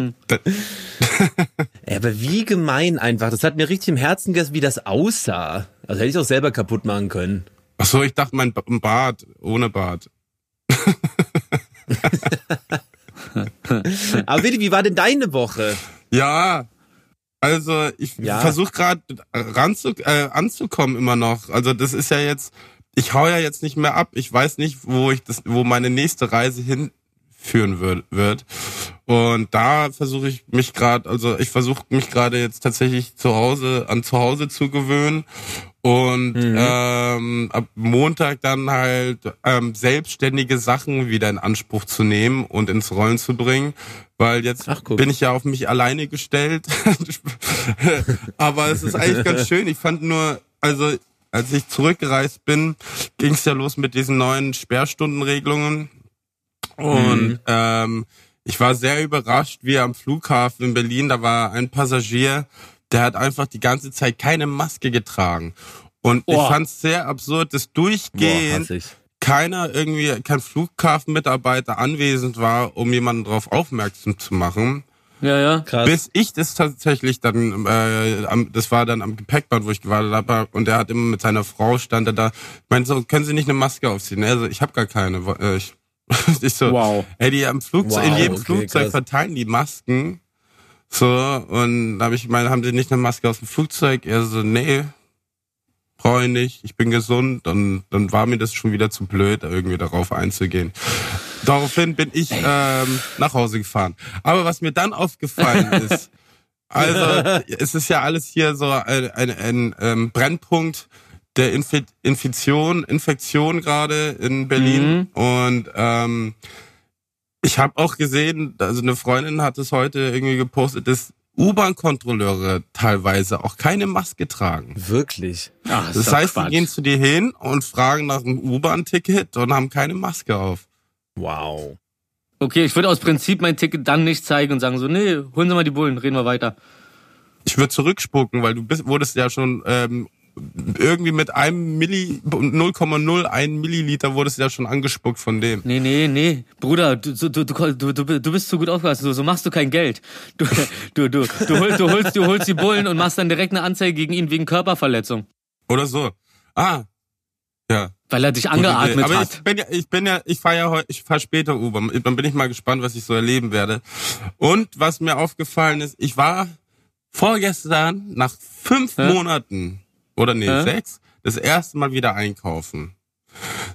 A: Ey, aber wie gemein einfach. Das hat mir richtig im Herzen gehört, wie das aussah. Also hätte ich auch selber kaputt machen können.
C: Ach so, ich dachte mein Ba- ein Bart ohne Bart.
A: Aber Willi, wie war denn deine Woche?
C: Ja, also ich
A: Ja.
C: versuche gerade äh, anzukommen immer noch. Also das ist ja jetzt, ich hau ja jetzt nicht mehr ab. Ich weiß nicht, wo ich das, wo meine nächste Reise hinführen wird. wird. Und da versuche ich mich gerade, also ich versuche mich gerade jetzt tatsächlich zu Hause an zu Hause zu gewöhnen Und mhm. ähm, ab Montag dann halt ähm, selbstständige Sachen wieder in Anspruch zu nehmen und ins Rollen zu bringen, weil jetzt Ach, bin ich ja auf mich alleine gestellt. Aber es ist eigentlich ganz schön. Ich fand nur, also als ich zurückgereist bin, ging es ja los mit diesen neuen Sperrstundenregelungen. Und mhm. ähm, ich war sehr überrascht, wie am Flughafen in Berlin, da war ein Passagier, der hat einfach die ganze Zeit keine Maske getragen. Und oh. ich fand es sehr absurd, dass durchgehend Boah, keiner irgendwie, kein Flughafenmitarbeiter anwesend war, um jemanden darauf aufmerksam zu machen.
B: Ja, ja,
C: krass. Bis ich das tatsächlich dann, äh, am, das war dann am Gepäckband, wo ich gewartet habe, und er hat immer mit seiner Frau stand er da, meinte so, können Sie nicht eine Maske aufziehen? Also ich habe gar keine. Äh, ich, ich so, wow. ey, die am Flugzeug, wow, in jedem okay, Flugzeug krass. verteilen die Masken. So, und da habe ich gemeint, haben Sie nicht eine Maske aus dem Flugzeug? Er so, nee, brauche ich nicht, ich bin gesund. Und dann war mir das schon wieder zu blöd, irgendwie darauf einzugehen. Daraufhin bin ich ähm, nach Hause gefahren. Aber was mir dann aufgefallen ist, also es ist ja alles hier so ein, ein, ein ähm, Brennpunkt der Infi Infektion, Infektion gerade in Berlin. Mhm. Und ähm, ich habe auch gesehen, also eine Freundin hat es heute irgendwie gepostet, dass U-Bahn-Kontrolleure teilweise auch keine Maske tragen.
A: Wirklich?
C: Ach, das, das heißt, Quatsch. die gehen zu dir hin und fragen nach einem U-Bahn-Ticket und haben keine Maske auf.
A: Wow.
B: Okay, ich würde aus Prinzip mein Ticket dann nicht zeigen und sagen so, nee, holen Sie mal die Bullen, reden wir weiter.
C: Ich würde zurückspucken, weil du bist, wurdest ja schon ähm, irgendwie mit einem Milli, 0,01 Milliliter wurdest ja schon angespuckt von dem.
B: Nee, nee, nee. Bruder, du, du, du, du, du bist zu gut aufgepasst. So, machst du kein Geld. Du, du, du, du, holst, du, holst, du holst die Bullen und machst dann direkt eine Anzeige gegen ihn wegen Körperverletzung.
C: Oder so. Ah. Ja.
B: Weil er dich angeatmet
C: Aber
B: hat.
C: Ich bin ja, ich bin ja, ich fahre ja heute, ich fahre später U-Bahn. Dann bin ich mal gespannt, was ich so erleben werde. Und was mir aufgefallen ist, ich war vorgestern nach fünf? Monaten oder nee, äh? sechs, das erste Mal wieder einkaufen.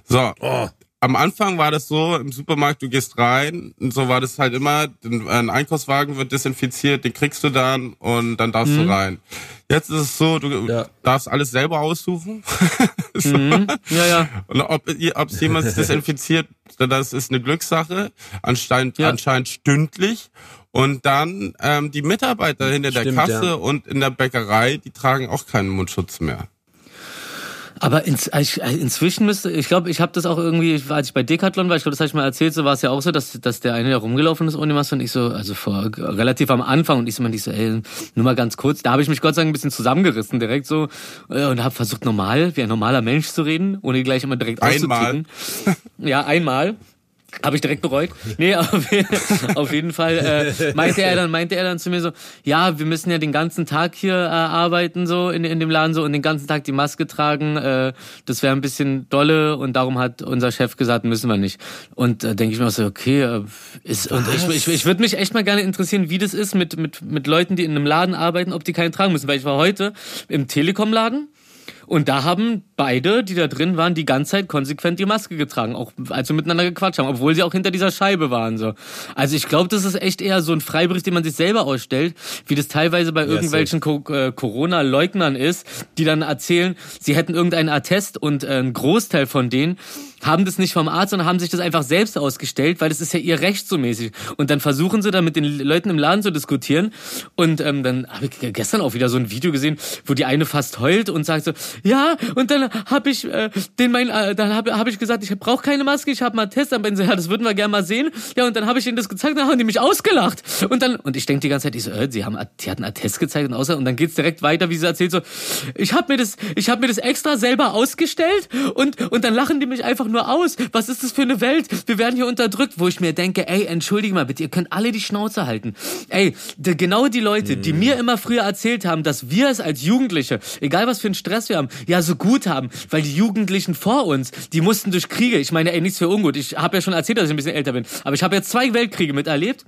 C: So, oh. Am Anfang war das so, im Supermarkt, du gehst rein, und so war das halt immer, ein Einkaufswagen wird desinfiziert, den kriegst du dann und dann darfst mhm. du rein. Jetzt ist es so, du ja. darfst alles selber aussuchen.
B: so. mhm. Ja, ja.
C: Und ob es jemand desinfiziert, das ist eine Glückssache, anscheinend, ja. anscheinend stündlich. Und dann ähm, die Mitarbeiter hinter Stimmt, der Kasse ja. und in der Bäckerei, die tragen auch keinen Mundschutz mehr.
B: Aber ins, inzwischen müsste, ich glaube, ich habe das auch irgendwie, als ich bei Decathlon war, ich glaube, das habe ich mal erzählt, so war es ja auch so, dass, dass der eine da rumgelaufen ist ohne Maske und ich so, also vor relativ am Anfang und ich so, man, ich so, ey, nur mal ganz kurz, da habe ich mich Gott sei Dank ein bisschen zusammengerissen direkt so äh, und habe versucht normal, wie ein normaler Mensch zu reden, ohne gleich immer direkt einmal. Ja, einmal. Habe ich direkt bereut. Nee, auf, auf jeden Fall äh, meinte er dann, meinte er dann zu mir so, ja, wir müssen ja den ganzen Tag hier äh, arbeiten so in, in dem Laden so und den ganzen Tag die Maske tragen. Äh, das wäre ein bisschen dolle und darum hat unser Chef gesagt, müssen wir nicht. Und äh, denke ich mir so, okay, äh, ist und ich, ich, ich würde mich echt mal gerne interessieren, wie das ist mit mit mit Leuten, die in einem Laden arbeiten, ob die keinen tragen müssen, weil ich war heute im Telekom-Laden und da haben beide, die da drin waren, die ganze Zeit konsequent die Maske getragen, auch als wir miteinander gequatscht haben, obwohl sie auch hinter dieser Scheibe waren. So. Also ich glaube, das ist echt eher so ein Freibrief, den man sich selber ausstellt, wie das teilweise bei irgendwelchen Co äh, Corona-Leugnern ist, die dann erzählen, sie hätten irgendeinen Attest und äh, ein Großteil von denen haben das nicht vom Arzt, sondern haben sich das einfach selbst ausgestellt, weil das ist ja ihr Recht so mäßig. Und dann versuchen sie da mit den Leuten im Laden zu diskutieren. Und ähm, dann habe ich gestern auch wieder so ein Video gesehen, wo die eine fast heult und sagt so, ja, und dann habe ich äh, den mein, äh, dann habe hab ich gesagt, ich brauche keine Maske, ich habe mal einen Test, aber so, ja, das würden wir gerne mal sehen. Ja, und dann habe ich ihnen das gezeigt, dann haben die mich ausgelacht. Und dann und ich denke die ganze Zeit, ich so, äh, sie haben, die hatten einen Test gezeigt und außer und dann geht's direkt weiter, wie sie erzählt so, ich habe mir das, ich habe mir das extra selber ausgestellt und und dann lachen die mich einfach nur aus. Was ist das für eine Welt? Wir werden hier unterdrückt, wo ich mir denke, ey, entschuldige mal bitte, ihr könnt alle die Schnauze halten. Ey, de, genau die Leute, die mir immer früher erzählt haben, dass wir es als Jugendliche, egal was für einen Stress wir haben, ja so gut haben, weil die Jugendlichen vor uns, die mussten durch Kriege. Ich meine, ey, nichts für ungut. Ich habe ja schon erzählt, dass ich ein bisschen älter bin, aber ich habe jetzt zwei Weltkriege miterlebt.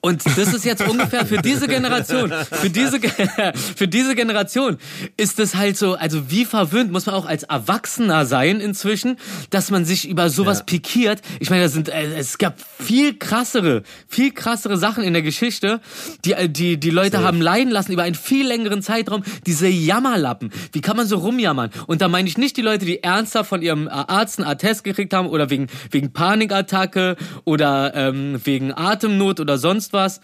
B: Und das ist jetzt ungefähr für diese Generation, für diese, für diese Generation ist es halt so, also wie verwöhnt muss man auch als Erwachsener sein inzwischen, dass man sich über sowas ja. pikiert. Ich meine, das sind, äh, es gab viel krassere, viel krassere Sachen in der Geschichte, die, äh, die, die Leute Safe. haben leiden lassen über einen viel längeren Zeitraum. Diese Jammerlappen. Wie kann man so rumjammern? Und da meine ich nicht die Leute, die ernsthaft von ihrem Arzt einen Attest gekriegt haben oder wegen, wegen Panikattacke oder ähm, wegen Atemnot oder sonst was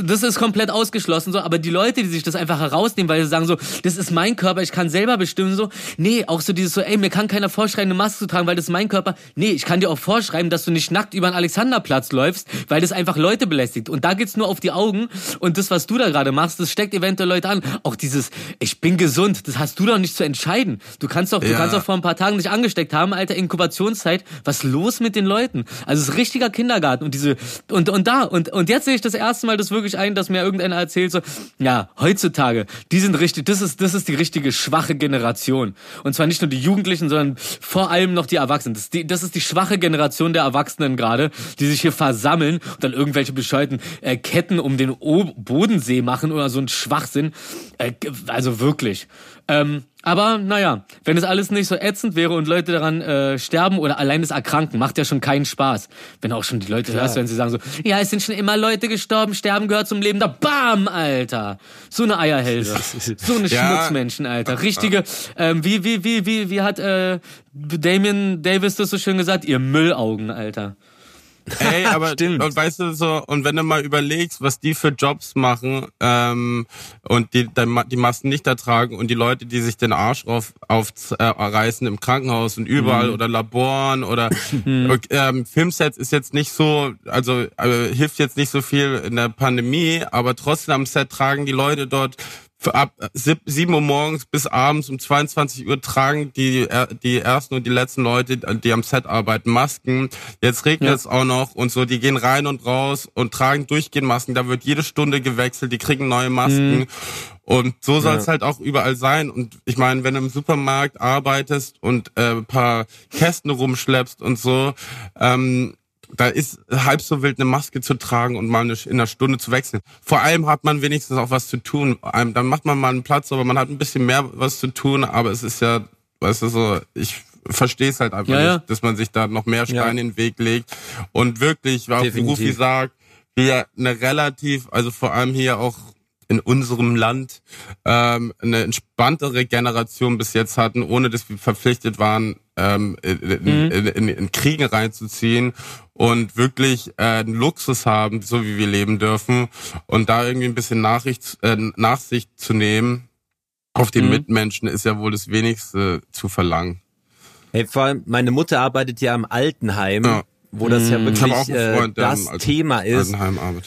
B: das ist komplett ausgeschlossen so, aber die Leute, die sich das einfach herausnehmen, weil sie sagen so, das ist mein Körper, ich kann selber bestimmen so, nee, auch so dieses so, ey, mir kann keiner vorschreiben, eine Maske zu tragen, weil das ist mein Körper. Nee, ich kann dir auch vorschreiben, dass du nicht nackt über den Alexanderplatz läufst, weil das einfach Leute belästigt und da geht's nur auf die Augen und das, was du da gerade machst, das steckt eventuell Leute an. Auch dieses, ich bin gesund, das hast du doch nicht zu entscheiden. Du kannst doch, ja. du kannst doch vor ein paar Tagen nicht angesteckt haben, alter Inkubationszeit. Was los mit den Leuten? Also es ist richtiger Kindergarten und diese und und da und und jetzt sehe ich das erste Mal, das wirklich ein, dass mir irgendeiner erzählt so, ja, heutzutage, die sind richtig, das ist, das ist die richtige schwache Generation. Und zwar nicht nur die Jugendlichen, sondern vor allem noch die Erwachsenen. Das ist die, das ist die schwache Generation der Erwachsenen gerade, die sich hier versammeln und dann irgendwelche bescheuerten äh, Ketten um den o Bodensee machen oder so ein Schwachsinn. Äh, also wirklich. Ähm, aber naja, wenn es alles nicht so ätzend wäre und Leute daran äh, sterben oder allein das Erkranken, macht ja schon keinen Spaß. Wenn auch schon die Leute Klar. hörst, wenn sie sagen so, ja, es sind schon immer Leute gestorben, sterben gehört zum Leben, da bam, Alter. So eine Eierhälse. so eine ja. Schmutzmenschen, Alter. Richtige, ähm, wie, wie, wie, wie, wie hat äh, Damien Davis das so schön gesagt? Ihr Müllaugen, Alter.
C: Ey, aber Stimmt. und weißt du so, und wenn du mal überlegst, was die für Jobs machen ähm, und die die Masken nicht ertragen und die Leute, die sich den Arsch auf, auf äh, reißen im Krankenhaus und überall mhm. oder Laboren oder mhm. ähm, Filmsets ist jetzt nicht so, also äh, hilft jetzt nicht so viel in der Pandemie, aber trotzdem am Set tragen die Leute dort ab 7 Uhr morgens bis abends um 22 Uhr tragen die, die ersten und die letzten Leute, die am Set arbeiten, Masken. Jetzt regnet ja. es auch noch und so, die gehen rein und raus und tragen durchgehend Masken. Da wird jede Stunde gewechselt, die kriegen neue Masken. Mhm. Und so soll es ja. halt auch überall sein. Und ich meine, wenn du im Supermarkt arbeitest und äh, paar Kästen rumschleppst und so, ähm, da ist halb so wild, eine Maske zu tragen und mal in einer Stunde zu wechseln. Vor allem hat man wenigstens auch was zu tun. Dann macht man mal einen Platz, aber man hat ein bisschen mehr was zu tun. Aber es ist ja, weißt du, so, ich verstehe es halt einfach ja, nicht, dass man sich da noch mehr Steine ja. in den Weg legt. Und wirklich, wie Rufi sagt, wir eine relativ, also vor allem hier auch in unserem Land ähm, eine entspanntere Generation bis jetzt hatten, ohne dass wir verpflichtet waren, ähm, in, mhm. in, in, in Kriegen reinzuziehen und wirklich äh, einen Luxus haben, so wie wir leben dürfen und da irgendwie ein bisschen Nachricht, äh, Nachsicht zu nehmen auf die mhm. Mitmenschen ist ja wohl das Wenigste zu verlangen.
A: Hey, vor allem, meine Mutter arbeitet ja im Altenheim, ja. wo das ja mhm. wirklich äh, das Thema ist.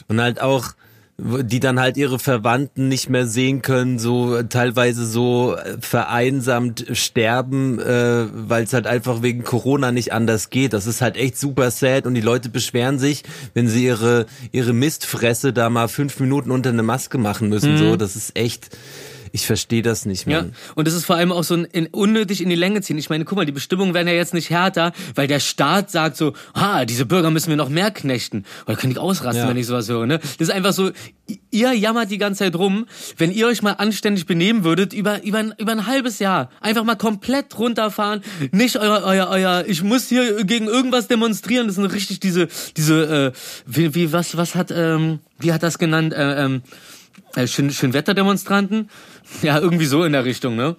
A: Und halt auch die dann halt ihre Verwandten nicht mehr sehen können, so teilweise so vereinsamt sterben, äh, weil es halt einfach wegen Corona nicht anders geht. Das ist halt echt super sad und die Leute beschweren sich, wenn sie ihre ihre Mistfresse da mal fünf Minuten unter eine Maske machen müssen. Mhm. So, das ist echt ich verstehe das nicht mehr. Ja.
B: Und das ist vor allem auch so ein, in, unnötig in die Länge ziehen. Ich meine, guck mal, die Bestimmungen werden ja jetzt nicht härter, weil der Staat sagt so, ha, diese Bürger müssen wir noch mehr knechten. Oder kann ich ausrasten, ja. wenn ich sowas höre, ne? Das ist einfach so, ihr jammert die ganze Zeit rum, wenn ihr euch mal anständig benehmen würdet, über, über, ein, über ein halbes Jahr, einfach mal komplett runterfahren, nicht euer, euer, euer, ich muss hier gegen irgendwas demonstrieren, das sind richtig diese, diese, äh, wie, wie was, was hat, ähm, wie hat das genannt, äh, ähm, äh, schön, schön Wetterdemonstranten. Ja, irgendwie so in der Richtung, ne?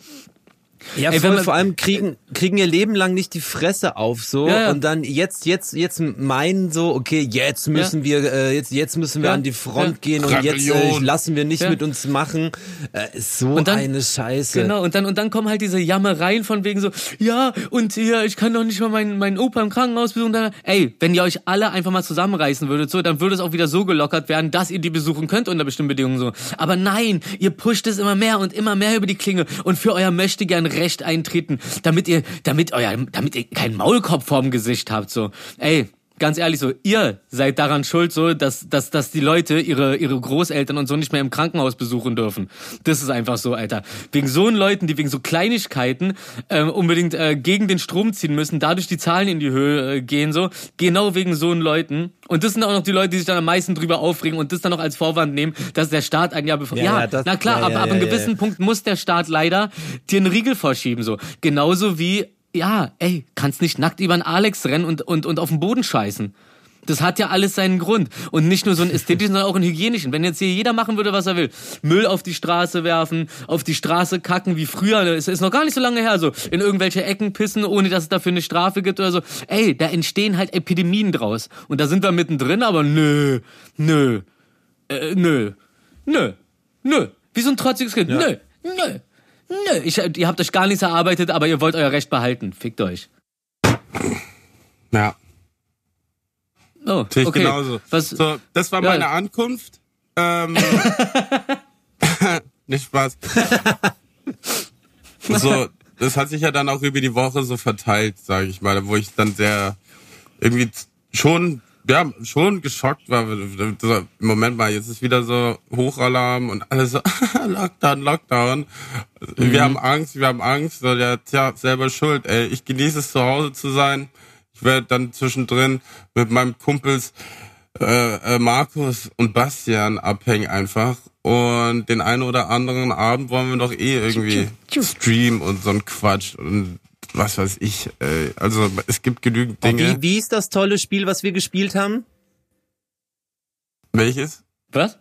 A: Ja, Ey, voll, vor allem kriegen, kriegen ihr Leben lang nicht die Fresse auf so ja, ja. und dann jetzt jetzt jetzt meinen so okay jetzt müssen ja. wir äh, jetzt jetzt müssen wir an die Front gehen und jetzt äh, lassen wir nicht mit uns machen. Äh, so dann, eine Scheiße.
B: Genau und dann und dann kommen halt diese Jammereien von wegen so ja und hier ich kann doch nicht mal meinen meinen Opa im Krankenhaus besuchen. Ey wenn ihr euch alle einfach mal zusammenreißen würdet so dann würde es auch wieder so gelockert werden dass ihr die besuchen könnt unter bestimmten Bedingungen so. Aber nein ihr pusht es immer mehr und immer mehr über die Klinge. Und für euer möchte gern Recht eintreten damit ihr damit euer damit ihr keinen Maulkorb vorm Gesicht habt so. Ey ganz ehrlich so, ihr seid daran schuld, so, dass, dass, dass die Leute ihre, ihre Großeltern und so nicht mehr im Krankenhaus besuchen dürfen. Das ist einfach so, Alter. Wegen so Leuten, die wegen so Kleinigkeiten ähm, unbedingt äh, gegen den Strom ziehen müssen, dadurch die Zahlen in die Höhe äh, gehen, so, genau wegen so Leuten. Und das sind auch noch die Leute, die sich dann am meisten drüber aufregen und das dann noch als Vorwand nehmen, dass der Staat ein Jahr bevor. Ja,
A: Ja, das-
B: na klar,
A: ja,
B: aber
A: ja,
B: ab einem gewissen. Punkt muss der Staat leider dir einen Riegel vorschieben, so. Genauso wie, ja, ey, kannst nicht nackt über einen Alex rennen und, und, und auf den Boden scheißen. Das hat ja alles seinen Grund. Und nicht nur so einen ästhetischen, sondern auch einen hygienischen. Wenn jetzt hier jeder machen würde, was er will. Müll auf die Straße werfen, auf die Straße kacken, wie früher. Es ist noch gar nicht so lange her, so. In irgendwelche Ecken pissen, ohne dass es dafür eine Strafe gibt oder so. Ey, da entstehen halt Epidemien draus. Und da sind wir mittendrin, aber nö, nö, äh, nö, nö, nö. Wie so ein trotziges Kind. Nö, nö, nö. Ich, ihr habt euch gar nichts erarbeitet, aber ihr wollt euer Recht behalten. Fickt euch.
C: Ja,
B: Oh,
C: sehe ich
B: okay.
C: genauso.
B: Was,
C: So, das war
B: Ja.
C: meine Ankunft. Ähm, nicht Spaß. so, das hat sich ja dann auch über die Woche so verteilt, sage ich mal, wo ich dann sehr irgendwie schon ja, schon geschockt war. So, Moment mal, jetzt ist wieder so Hochalarm und alles so Lockdown, Lockdown. Wir haben Angst, wir haben Angst. So, ja, tja, selber schuld. Ey, ich genieße es zu Hause zu sein. Ich werde dann zwischendrin mit meinem Kumpels äh, äh, Markus und Bastian abhängen einfach. Und den einen oder anderen Abend wollen wir doch eh irgendwie streamen und so ein Quatsch und was weiß ich. Äh, also es gibt genügend Dinge.
A: Wie, wie ist das tolle Spiel, was wir gespielt haben?
C: Welches?
B: was?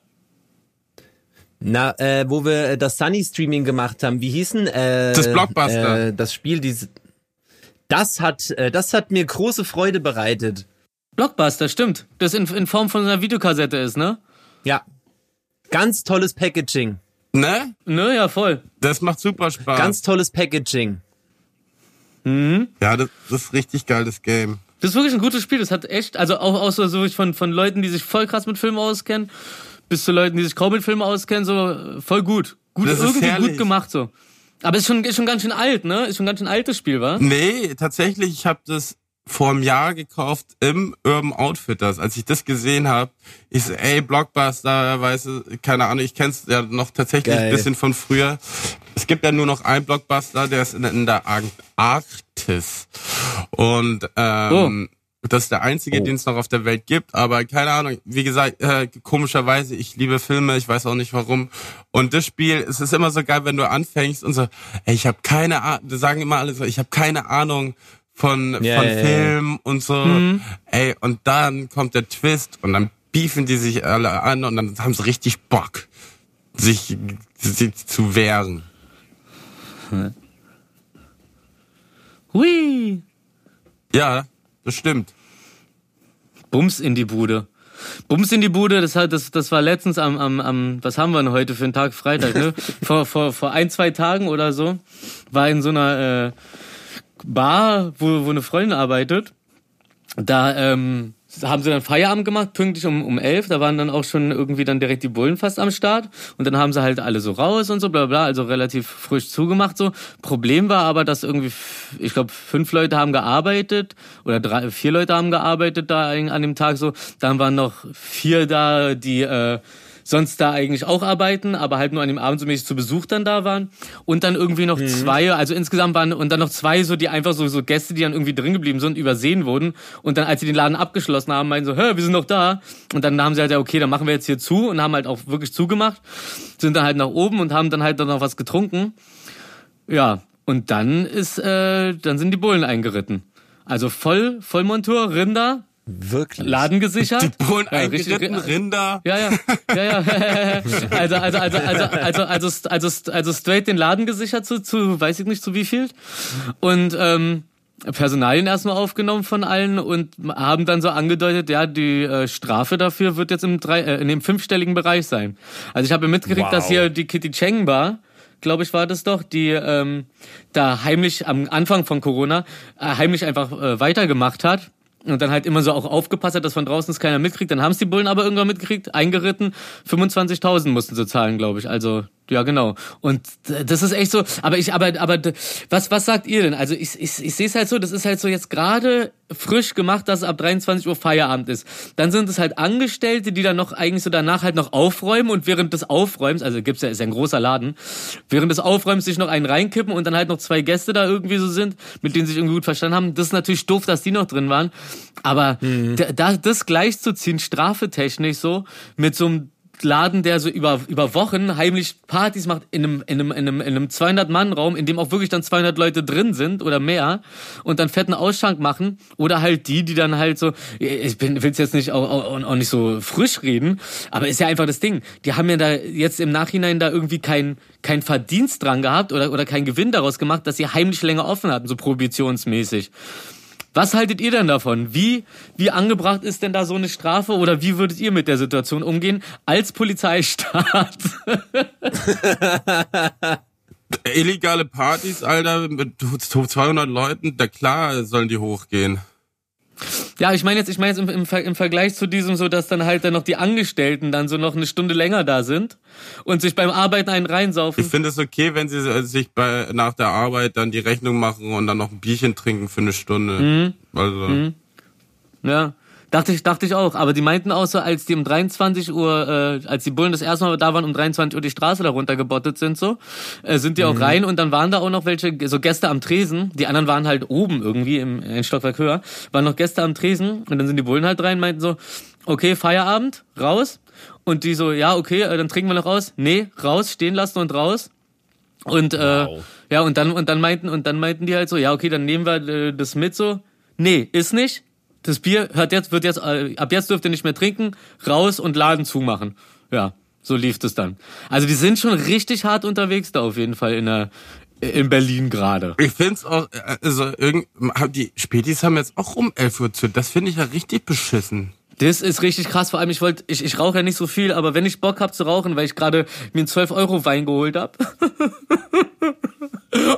A: Na, äh, wo wir äh, das Sunny Streaming gemacht haben. Wie hießen? Äh,
C: Das Blockbuster.
A: Äh, das Spiel, diese. Das hat, äh, das hat mir große Freude bereitet.
B: Blockbuster, stimmt. Das in, in Form von einer Videokassette ist, ne?
A: Ja. Ganz tolles Packaging.
C: Ne?
B: Ne, ja, voll.
C: Das macht super Spaß.
A: Ganz tolles Packaging.
C: Ja, das, das ist richtig geiles Game.
B: Das ist wirklich ein gutes Spiel. Das hat echt, also auch, auch so, so von, von Leuten, die sich voll krass mit Filmen auskennen, bis zu Leuten, die sich kaum mit Filmen auskennen, so voll gut. Gut,
C: Das
B: irgendwie gut gemacht, so. Aber ist schon, ist schon ganz schön alt, ne? Ist schon ganz schön altes Spiel, wa?
C: Nee, tatsächlich, ich habe das vor einem Jahr gekauft im Urban Outfitters. Als ich das gesehen habe, ich so, ey, Blockbuster, weißt du, keine Ahnung, ich kenn's ja noch tatsächlich
A: Geil.
C: ein bisschen von früher. Es gibt ja nur noch einen Blockbuster, der ist in, in der Ar Arktis. Und ähm, das ist der einzige,
A: Oh.
C: den es noch auf der Welt gibt. Aber keine Ahnung, wie gesagt, äh, komischerweise, ich liebe Filme, ich weiß auch nicht warum. Und das Spiel, es ist immer so geil, wenn du anfängst und so, ey, ich habe keine Ahnung, sagen immer alle so, ich habe keine Ahnung von,
A: Ja,
C: von
A: ja.
C: Film und so. Ey, und dann kommt der Twist und dann beefen die sich alle an und dann haben sie richtig Bock, sich, sich zu wehren.
B: Hui.
C: Ja, das stimmt.
B: Bums in die Bude. Bums in die Bude, das hat, das, das war letztens am, am, am, was haben wir denn heute für einen Tag? Freitag, ne? vor, vor, vor ein, zwei Tagen oder so, war in so einer äh, Bar, wo, wo eine Freundin arbeitet. Da ähm, haben sie dann Feierabend gemacht, pünktlich um, um elf. Da waren dann auch schon irgendwie dann direkt die Bullen fast am Start. Und dann haben sie halt alle so raus und so, bla bla, also relativ frisch zugemacht so. Problem war aber, dass irgendwie, ich glaube, fünf Leute haben gearbeitet oder drei, vier Leute haben gearbeitet da an an dem Tag so. Dann waren noch vier da, die äh, sonst da eigentlich auch arbeiten, aber halt nur an dem Abend so mäßig zu Besuch dann da waren. Und dann irgendwie noch zwei, also insgesamt waren, und dann noch zwei so, die einfach so, so Gäste, die dann irgendwie drin geblieben sind, übersehen wurden. Und dann, als sie den Laden abgeschlossen haben, meinten so, hä, wir sind noch da. Und dann haben sie halt, ja, okay, dann machen wir jetzt hier zu und haben halt auch wirklich zugemacht. Sind dann halt nach oben und haben dann halt dann noch was getrunken. Ja, und dann ist, äh, dann sind die Bullen eingeritten. Also voll, Vollmontur, Rinder,
A: Wirklich.
B: Laden gesichert.
C: Die Bullen
B: Ja,
C: eingeritten, Rinder.
B: ja, ja, ja, ja. Also, also, also, also, also, also, also, also straight den Laden gesichert zu, zu, weiß ich nicht zu wie viel. Und ähm, Personalien erstmal aufgenommen von allen und haben dann so angedeutet, ja, die äh, Strafe dafür wird jetzt im drei, äh, in dem fünfstelligen Bereich sein. Also ich habe mitgekriegt,
A: Wow.
B: dass hier die Kitty Cheng Bar glaube ich, war das doch, die ähm, da heimlich am Anfang von Corona äh, heimlich einfach äh, weitergemacht hat und dann halt immer so auch aufgepasst hat, dass von draußen es keiner mitkriegt. Dann haben es die Bullen aber irgendwann mitgekriegt, eingeritten. 25.000 mussten sie zahlen, glaube ich. Also ja, genau. Und das ist echt so. Aber ich, aber, aber was, was sagt ihr denn? Also ich, ich, ich sehe es halt so. Das ist halt so jetzt gerade frisch gemacht, dass ab 23 Uhr Feierabend ist. Dann sind es halt Angestellte, die dann noch eigentlich so danach halt noch aufräumen und während des Aufräumens, also gibt's ja, ist ja ein großer Laden, während des Aufräumens sich noch einen reinkippen und dann halt noch zwei Gäste da irgendwie so sind, mit denen sich irgendwie gut verstanden haben. Das ist natürlich doof, dass die noch drin waren. Aber mhm. da, das gleichzuziehen, strafetechnisch so, mit so einem Laden, der so über, über Wochen heimlich Partys macht in einem, in einem, in einem, in einem 200-Mann-Raum, in dem auch wirklich dann 200 Leute drin sind oder mehr und dann fetten Ausschank machen oder halt die, die dann halt so, ich bin, will's jetzt nicht auch, auch, auch nicht so frisch reden, aber ist ja einfach das Ding. Die haben ja da jetzt im Nachhinein da irgendwie kein, kein Verdienst dran gehabt oder, oder kein Gewinn daraus gemacht, dass sie heimlich länger offen hatten, so prohibitionsmäßig. Was haltet ihr denn davon? Wie, wie angebracht ist denn da so eine Strafe oder wie würdet ihr mit der Situation umgehen als Polizeistaat?
C: Illegale Partys, Alter, mit 200 Leuten, da klar sollen die hochgehen.
B: Ja, ich meine jetzt, ich meine jetzt im, im, im, Vergleich zu diesem so, dass dann halt dann noch die Angestellten dann so noch eine Stunde länger da sind und sich beim Arbeiten einen reinsaufen.
C: Ich finde es okay, wenn sie sich bei nach der Arbeit dann die Rechnung machen und dann noch ein Bierchen trinken für eine Stunde. Mhm. Also. Mhm.
B: Ja. Dachte ich, dachte ich auch. Aber die meinten auch so, als die um 23 Uhr, äh, als die Bullen das erste Mal da waren, um 23 Uhr die Straße da runtergebottet sind, so, äh, sind die auch mhm. rein und dann waren da auch noch welche, so Gäste am Tresen. Die anderen waren halt oben irgendwie im, im Stockwerk höher. Waren noch Gäste am Tresen und dann sind die Bullen halt rein, meinten so, okay, Feierabend, raus. Und die so, ja, okay, äh, dann trinken wir noch raus. Nee, raus, stehen lassen und raus. Und äh, wow. ja, und dann und dann meinten und dann meinten die halt so, ja, okay, dann nehmen wir äh, das mit so. Nee, ist nicht das Bier hört jetzt, wird jetzt, äh, ab jetzt dürft ihr nicht mehr trinken, raus und Laden zumachen. Ja, so lief das dann. Also die sind schon richtig hart unterwegs da auf jeden Fall in der, in Berlin gerade.
C: Ich find's auch, äh, also irgend, die Spätis haben jetzt auch um 11 Uhr zu. Das finde ich ja richtig beschissen.
B: Das ist richtig krass. Vor allem, ich wollte, ich, ich rauche ja nicht so viel, aber wenn ich Bock hab zu rauchen, weil ich gerade mir einen 12 Euro Wein geholt hab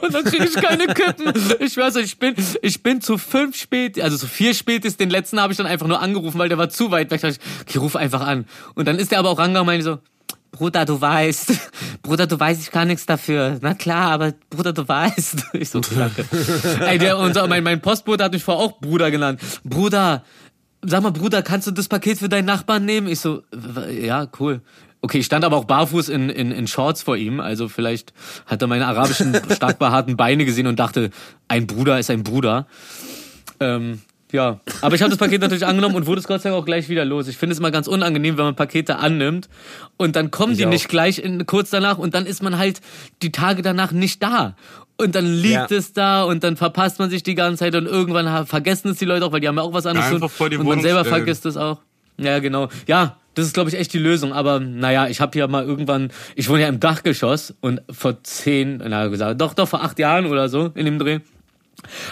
B: und dann kriege ich keine Kippen. Ich weiß nicht, ich bin, ich bin zu fünf spät, also zu vier spät ist, den letzten habe ich dann einfach nur angerufen, weil der war zu weit weg. Ich, okay, ruf einfach an. Und dann ist der aber auch rangegangen und meinte so, Bruder, du weißt, Bruder, du weißt, ich kann nichts dafür. Na klar, aber Bruder, du weißt. Ich so, danke. Ey, der, unser, mein, mein Postbote hat mich vorher auch Bruder genannt. Bruder, sag mal, Bruder, kannst du das Paket für deinen Nachbarn nehmen? Ich so, ja, cool. Okay, ich stand aber auch barfuß in, in, in Shorts vor ihm, also vielleicht hat er meine arabischen, stark behaarten Beine gesehen und dachte, ein Bruder ist ein Bruder. Ähm, ja, aber ich habe das Paket natürlich angenommen und wurde es Gott sei Dank auch gleich wieder los. Ich finde es immer ganz unangenehm, wenn man Pakete annimmt und dann kommen ich die auch. nicht gleich in, kurz danach und dann ist man halt die Tage danach nicht da. Und dann liegt ja. es da und dann verpasst man sich die ganze Zeit und irgendwann vergessen es die Leute auch, weil die haben ja auch was anderes
C: Einfach vor die
B: und man selber stellen. vergisst es auch. Ja, genau. Ja, das ist, glaube ich, echt die Lösung. Aber naja, ich habe hier mal irgendwann, ich wohne ja im Dachgeschoss und vor zehn, na gesagt, doch, doch, vor acht Jahren oder so in dem Dreh,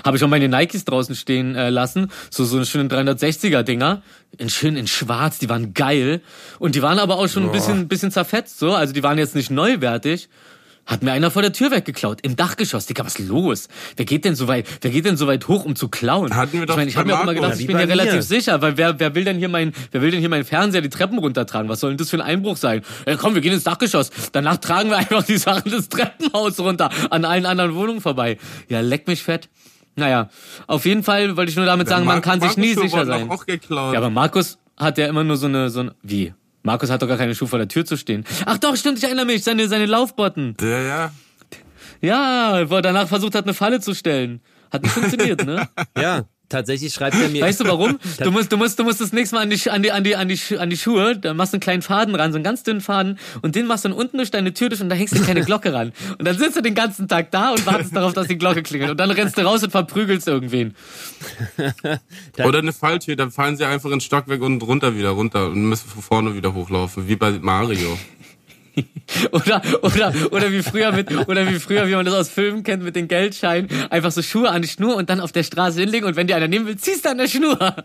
B: habe ich auch meine Nikes draußen stehen äh, lassen. So, so eine schöne 360er Dinger. In schön in schwarz, die waren geil. Und die waren aber auch schon Boah. ein bisschen, bisschen zerfetzt, so. Also die waren jetzt nicht neuwertig. Hat mir einer vor der Tür weggeklaut. Im Dachgeschoss. Digga, was ist los? Wer geht denn so weit, wer geht denn so weit hoch, um zu klauen?
C: Hatten wir doch
B: ich meine, ich habe mir auch immer gedacht, ich bin ja relativ mir. sicher, weil wer, wer will denn hier mein, wer will denn hier meinen Fernseher die Treppen runtertragen? Was soll denn das für ein Einbruch sein? Ja, komm, wir gehen ins Dachgeschoss. Danach tragen wir einfach die Sachen des Treppenhaus runter, an allen anderen Wohnungen vorbei. Ja, leck mich fett. Naja, auf jeden Fall wollte ich nur damit sagen, man kann Markus sich nie sicher sein.
C: Auch geklaut.
B: Ja, aber Markus hat ja immer nur so eine, so ein, wie? Markus hat doch gar keine Schuhe vor der Tür zu stehen. Ach doch, stimmt, ich erinnere mich, seine, seine Laufbotten.
C: Ja, ja.
B: Ja, wo er danach versucht hat, eine Falle zu stellen. Hat nicht funktioniert, ne?
A: ja. Tatsächlich schreibt er mir.
B: Weißt du warum? Du musst, du musst, du musst das nächste Mal an die, an die, an die, an die, an die Schuhe, da machst du einen kleinen Faden ran, so einen ganz dünnen Faden, und den machst du dann unten durch deine Tür durch und da hängst du keine Glocke ran. Und dann sitzt du den ganzen Tag da und wartest darauf, dass die Glocke klingelt. Und dann rennst du raus und verprügelst irgendwen.
C: Oder eine Falltür, dann fallen sie einfach ins Stockwerk und runter wieder runter und müssen von vorne wieder hochlaufen, wie bei Mario.
B: oder, oder, oder wie früher mit, oder wie früher, wie man das aus Filmen kennt, mit den Geldscheinen, einfach so Schuhe an die Schnur und dann auf der Straße hinlegen und wenn dir einer nehmen will, ziehst du an der Schnur.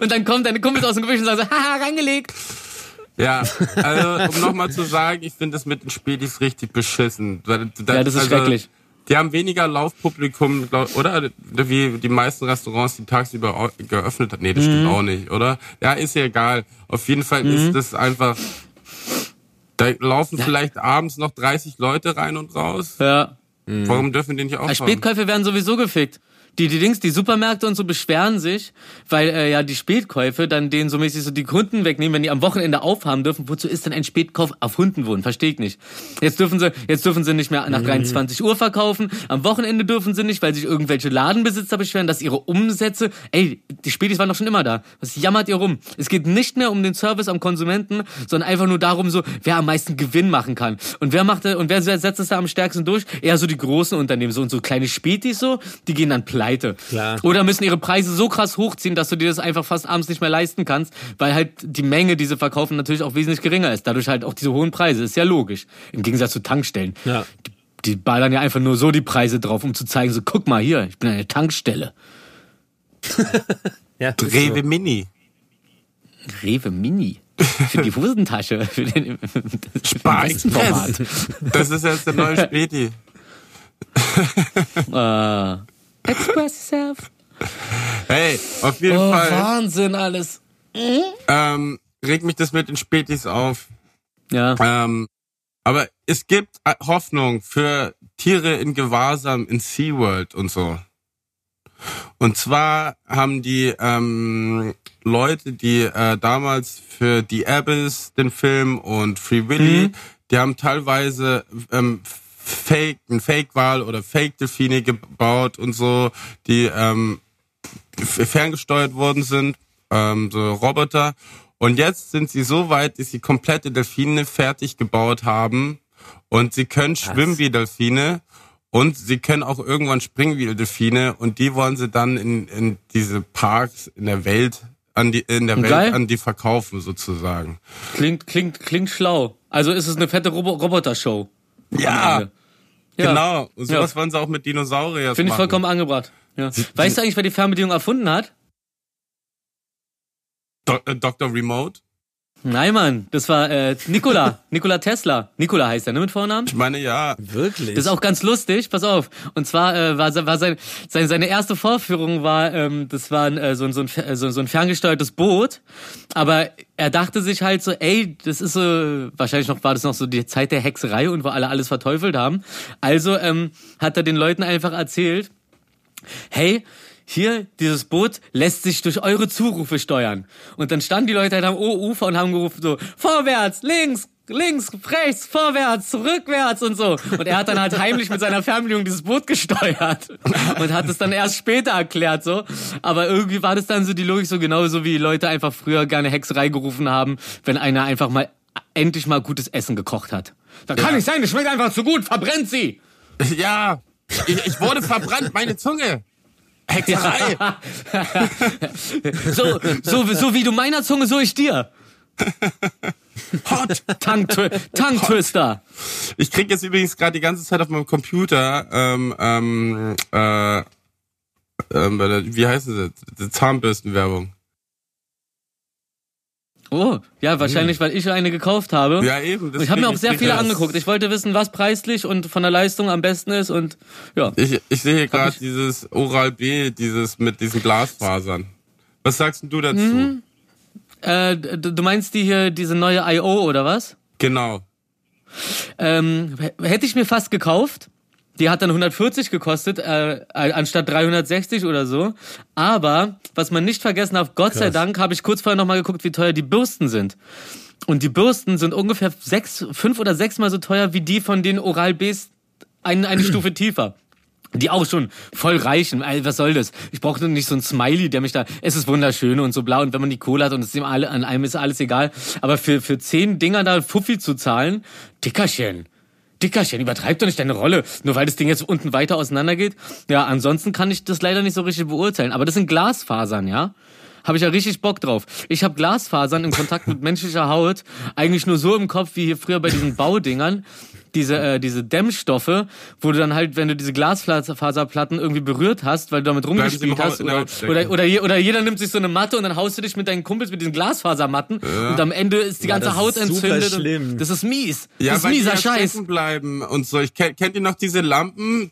B: und dann kommt deine Kumpels aus dem Gebüsch und sagen so, haha, reingelegt.
C: Ja, also um nochmal zu sagen, ich finde das mit den Spätis richtig beschissen.
B: Das, ja, das ist also, schrecklich.
C: Die haben weniger Laufpublikum, oder? Wie die meisten Restaurants, die tagsüber geöffnet hat. Nee, das mhm. stimmt auch nicht, oder? Ja, ist ja egal. Auf jeden Fall mhm. ist das einfach da laufen ja. vielleicht abends noch 30 Leute rein und raus.
B: Ja.
C: Warum dürfen die nicht aufhaben?
B: Spätkäufe werden sowieso gefickt. Die, die Dings, die Supermärkte und so beschweren sich, weil äh, ja die Spätkäufe dann denen so mäßig so die Kunden wegnehmen, wenn die am Wochenende aufhaben dürfen. Wozu ist denn ein Spätkauf auf Hundenwohn? Verstehe ich nicht. Jetzt dürfen sie, jetzt dürfen sie nicht mehr nach 23 Uhr verkaufen. Am Wochenende dürfen sie nicht, weil sich irgendwelche Ladenbesitzer beschweren, dass ihre Umsätze, ey, die Spätis waren doch schon immer da. Was jammert ihr rum? Es geht nicht mehr um den Service am Konsumenten, sondern einfach nur darum so, wer am meisten Gewinn machen kann. Und wer macht und wer setzt es da am stärksten durch? Eher so die großen Unternehmen, so und so kleine Spätis so, die gehen dann pleite.
A: Klar.
B: Oder müssen ihre Preise so krass hochziehen, dass du dir das einfach fast abends nicht mehr leisten kannst, weil halt die Menge, die sie verkaufen, natürlich auch wesentlich geringer ist. Dadurch halt auch diese hohen Preise. Ist ja logisch. Im Gegensatz zu Tankstellen.
A: Ja.
B: Die, die ballern ja einfach nur so die Preise drauf, um zu zeigen, so guck mal hier, ich bin eine Tankstelle.
A: Ja,
C: Rewe
A: so.
C: Mini.
B: Rewe Mini. Für die Hosentasche. Für den, das
C: Spar
B: Westenformat.
C: Express. Das ist jetzt der neue Späti.
B: Äh, express yourself.
C: Hey, auf jeden
B: Oh,
C: Fall
B: Wahnsinn alles.
C: ähm, regt mich das mit den Spätis auf.
B: Ja.
C: Ähm, aber es gibt äh, Hoffnung für Tiere in Gewahrsam in SeaWorld und so. Und zwar haben die ähm, Leute, die äh, damals für The Abyss, den Film und Free Willy, die haben teilweise ähm, Fake, ein Fake-Wal oder Fake-Delfine gebaut und so, die ähm, ferngesteuert worden sind, ähm, so Roboter. Und jetzt sind sie so weit, dass sie komplette Delfine fertig gebaut haben und sie können schwimmen wie Delfine und sie können auch irgendwann springen wie Delfine und die wollen sie dann in, in diese Parks in der Welt an die in der
B: Geil.
C: Welt an die verkaufen sozusagen.
B: Klingt, klingt, klingt schlau. Also ist es eine fette Robo Roboter-Show.
C: Ja.
B: Ja.
C: genau. Und sowas
B: Ja.
C: wollen sie auch mit Dinosauriern
B: Finde ich vollkommen angebracht. Ja. Weißt du eigentlich, wer die Fernbedienung erfunden hat?
C: Do äh, Dr. Remote?
B: Nein, Mann, das war äh, Nikola. Nikola Tesla. Nikola heißt er, ne, mit Vornamen?
C: Ich meine, ja.
A: Wirklich?
B: Das ist auch ganz lustig, pass auf. Und zwar äh, war, war sein, seine, seine erste Vorführung war, ähm, das war ein, äh, so, ein, so, ein, so, so ein ferngesteuertes Boot. Aber er dachte sich halt so, ey, das ist so, wahrscheinlich noch war das noch so die Zeit der Hexerei und wo alle alles verteufelt haben. Also ähm, hat er den Leuten einfach erzählt, hey, hier, dieses Boot lässt sich durch eure Zurufe steuern. Und dann standen die Leute halt am Ufer und haben gerufen so, vorwärts, links, links, rechts, vorwärts, rückwärts und so. Und er hat dann halt heimlich mit seiner Fernbedienung dieses Boot gesteuert und hat es dann erst später erklärt so. Aber irgendwie war das dann so die Logik so genauso wie Leute einfach früher gerne Hexerei gerufen haben, wenn einer einfach mal endlich mal gutes Essen gekocht hat. Da kann nicht sein, das schmeckt einfach zu gut, verbrennt sie!
C: Ja. Ich, ich wurde verbrannt, meine Zunge. Hexerei.
B: So, so, so wie du meiner Zunge, so ich dir.
C: Hot.
B: Tongue- Tongue-Twister.
C: Ich krieg jetzt übrigens gerade die ganze Zeit auf meinem Computer, ähm, ähm, äh, ähm, wie heißt es? Die Zahnbürstenwerbung.
B: Oh, ja, wahrscheinlich, weil ich eine gekauft habe.
C: Ja, eben.
B: Ich habe mir auch sehr viele
C: das.
B: angeguckt. Ich wollte wissen, was preislich und von der Leistung am besten ist und ja.
C: Ich, ich sehe gerade dieses Oral B, dieses mit diesen Glasfasern. Was sagst denn du dazu?
B: Mhm. Äh, du meinst die hier, diese neue I.O. oder was?
C: Genau.
B: Ähm, hätte ich mir fast gekauft. Die hat dann 140 gekostet, äh, anstatt 360 oder so. Aber, was man nicht vergessen darf, Gott sei
A: Krass.
B: Dank habe ich kurz vorher nochmal geguckt, wie teuer die Bürsten sind. Und die Bürsten sind ungefähr sechs, fünf oder sechsmal so teuer wie die von den Oral-Bs eine, eine Stufe tiefer. Die auch schon voll reichen. Ey, was soll das? Ich brauche nicht so ein Smiley, der mich da. Es ist wunderschön und so blau. Und wenn man die Kohle hat und es ist ihm alle, an einem ist alles egal. Aber für, für zehn Dinger da Fuffi zu zahlen, Dickerchen. Dickerchen, übertreib doch nicht deine Rolle, nur weil das Ding jetzt unten weiter auseinander geht. Ja, ansonsten kann ich das leider nicht so richtig beurteilen. Aber das sind Glasfasern, ja? Habe ich ja richtig Bock drauf. Ich habe Glasfasern im Kontakt mit menschlicher Haut eigentlich nur so im Kopf wie hier früher bei diesen Baudingern. Diese, äh, diese Dämmstoffe, wo du dann halt, wenn du diese Glasfaserplatten irgendwie berührt hast, weil du damit rumgespielt hast, oder, oder, oder, je, oder jeder nimmt sich so eine Matte und dann haust du dich mit deinen Kumpels mit diesen Glasfasermatten und am Ende ist die
A: Ja,
B: ganze Haut
A: ist super
B: entzündet.
A: schlimm.
B: Das ist mies.
C: Ja,
B: das ist mieser
C: ja
B: Scheiß.
C: bleiben und so. Ich kenn, kennt ihr noch diese Lampen?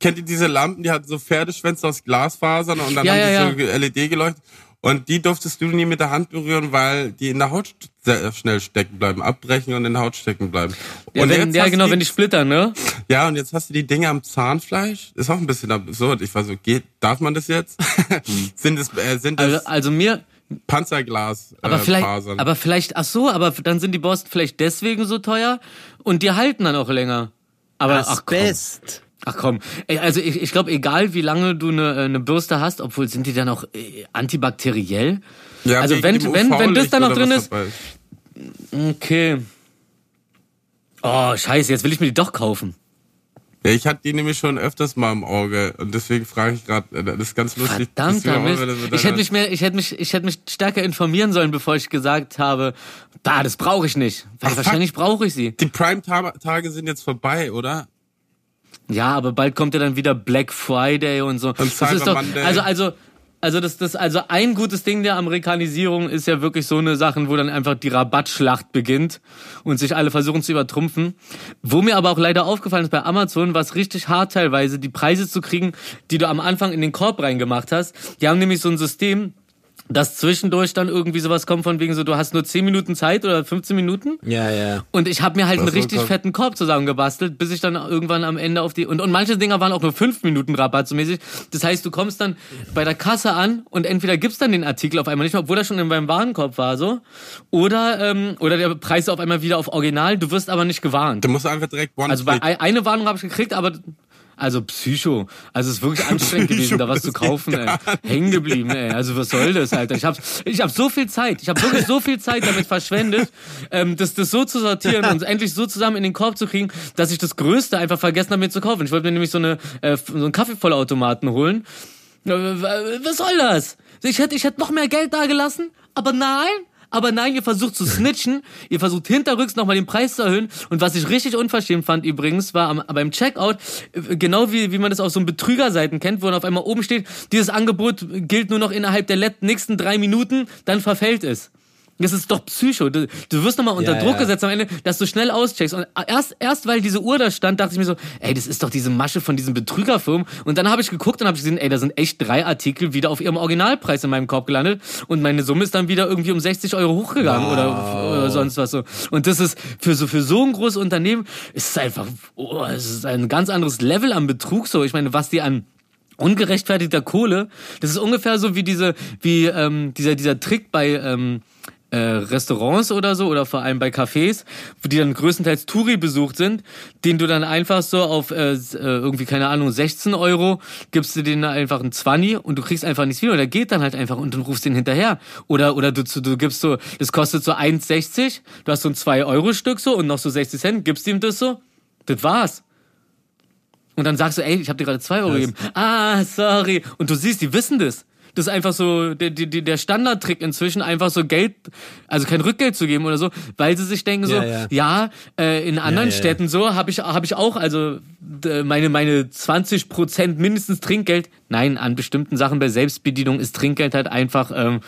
C: Kennt ihr diese Lampen, die hatten so Pferdeschwänze aus Glasfasern und dann
B: Ja,
C: haben
B: ja,
C: die so LED geleuchtet? Und die durftest du nie mit der Hand berühren, weil die in der Haut sehr schnell stecken bleiben, abbrechen und in der Haut stecken bleiben.
B: Ja,
C: und
B: wenn, ja genau,
C: die,
B: wenn die splittern, ne?
C: Ja, und jetzt hast du die Dinge am Zahnfleisch. Ist auch ein bisschen absurd. Ich war so, geht, darf man das jetzt? sind es, äh, sind
B: Also,
C: es
B: also mir,
C: Panzerglas
B: aber
C: äh,
B: vielleicht,
C: Fasern?
B: aber vielleicht, ach so, aber dann sind die Borsten vielleicht deswegen so teuer und die halten dann auch länger. Aber ach komm,
A: Asbest.
B: Ach komm, Ey, also ich, ich glaube, egal wie lange du eine, eine Bürste hast, obwohl sind die dann auch äh, antibakteriell?
C: ja,
B: also wenn- wenn- wenn das dann noch drin ist- Okay. Oh, scheiße, jetzt will ich mir die doch kaufen.
C: Ja, ich hatte die nämlich schon öfters mal im Auge und deswegen frage ich gerade, das ist ganz lustig. wieder so
B: Ich hätte mich mehr, ich hätte mich, ich hätte mich stärker informieren sollen, bevor ich gesagt habe, da, das brauche ich nicht. Weil
C: Ach,
B: wahrscheinlich brauche ich sie.
C: Die Prime-Tage sind jetzt vorbei, oder?
B: Ja, aber bald kommt ja dann wieder Black Friday und so. das
C: Cyber
B: ist doch, also, also, also das, das, also ein gutes Ding der Amerikanisierung ist ja wirklich so eine Sachen, wo dann einfach die Rabattschlacht beginnt und sich alle versuchen zu übertrumpfen. Wo mir aber auch leider aufgefallen ist bei Amazon, was richtig hart teilweise, die Preise zu kriegen, die du am Anfang in den Korb reingemacht hast. Die haben nämlich so ein System, dass zwischendurch dann irgendwie sowas kommt von wegen so, du hast nur 10 Minuten Zeit oder 15 Minuten.
A: Ja, ja.
B: Und ich habe mir halt einen
C: so
B: richtig fetten Korb zusammengebastelt, bis ich dann irgendwann am Ende auf die und und manche Dinger waren auch nur fünf Minuten Rabatt so mäßig. Das heißt, du kommst dann bei der Kasse an und entweder gibt's dann den Artikel auf einmal nicht mehr, obwohl er schon in meinem Warenkorb war so, oder ähm, oder der Preis auf einmal wieder auf Original. Du wirst aber nicht gewarnt.
C: Du musst einfach direkt one
B: Also bei eine Warnung habe ich gekriegt, aber also Psycho. Also es ist wirklich anstrengend gewesen, da was zu kaufen, ey. Hängen geblieben, ey. Also was soll das, Alter? Ich habe ich hab so viel Zeit, ich habe wirklich so viel Zeit damit verschwendet, ähm, das, das so zu sortieren und endlich so zusammen in den Korb zu kriegen, dass ich das Größte einfach vergessen habe, mir zu kaufen. Ich wollte mir nämlich so, eine, äh, so einen Kaffeevollautomaten holen. Äh, Was soll das? Ich hätte, ich hätte noch mehr Geld da gelassen, aber nein. Aber nein, ihr versucht zu snitchen, ihr versucht hinterrücks nochmal den Preis zu erhöhen. Und was ich richtig unverschämt fand übrigens, war am, beim Checkout, äh, genau wie, wie man das auf so Betrügerseiten kennt, wo dann auf einmal oben steht, dieses Angebot gilt nur noch innerhalb der nächsten drei Minuten, dann verfällt es. Das ist doch Psycho. Du, du wirst nochmal unter
A: Ja,
B: Druck
A: ja.
B: gesetzt am Ende, dass du schnell auscheckst. Und erst, erst weil diese Uhr da stand, dachte ich mir so, ey, das ist doch diese Masche von diesen Betrügerfirmen. Und dann habe ich geguckt und habe gesehen, ey, da sind echt drei Artikel wieder auf ihrem Originalpreis in meinem Korb gelandet. Und meine Summe ist dann wieder irgendwie um 60 Euro hochgegangen oder, oder sonst was so. Und das ist für so, für so ein großes Unternehmen, ist es einfach, oh, es ist ein ganz anderes Level an Betrug so. Ich meine, was die an ungerechtfertigter Kohle. Das ist ungefähr so wie diese, wie ähm, dieser dieser Trick bei ähm, äh, Restaurants oder so oder vor allem bei Cafés, wo die dann größtenteils Touri besucht sind, den du dann einfach so auf äh, äh, irgendwie keine Ahnung 16 Euro gibst du denen einfach einen 20 und du kriegst einfach nichts wieder. Oder der geht dann halt einfach und du rufst den hinterher. Oder oder du du gibst so, das kostet so 1,60, du hast so ein 2 Euro Stück so und noch so 60 Cent, gibst ihm das so, das war's. Und dann sagst du, ey, ich habe dir gerade zwei Euro gegeben. Ah, sorry. Und du siehst, die wissen das. Das ist einfach so der, der, der Standardtrick inzwischen, einfach so Geld, also kein Rückgeld zu geben oder so, weil sie sich denken so,
A: Ja, ja.
B: ja, äh, in anderen
A: Ja,
B: Städten so habe ich habe ich auch, also meine meine 20 Prozent mindestens Trinkgeld. Nein, an bestimmten Sachen bei Selbstbedienung ist Trinkgeld halt einfach, ähm,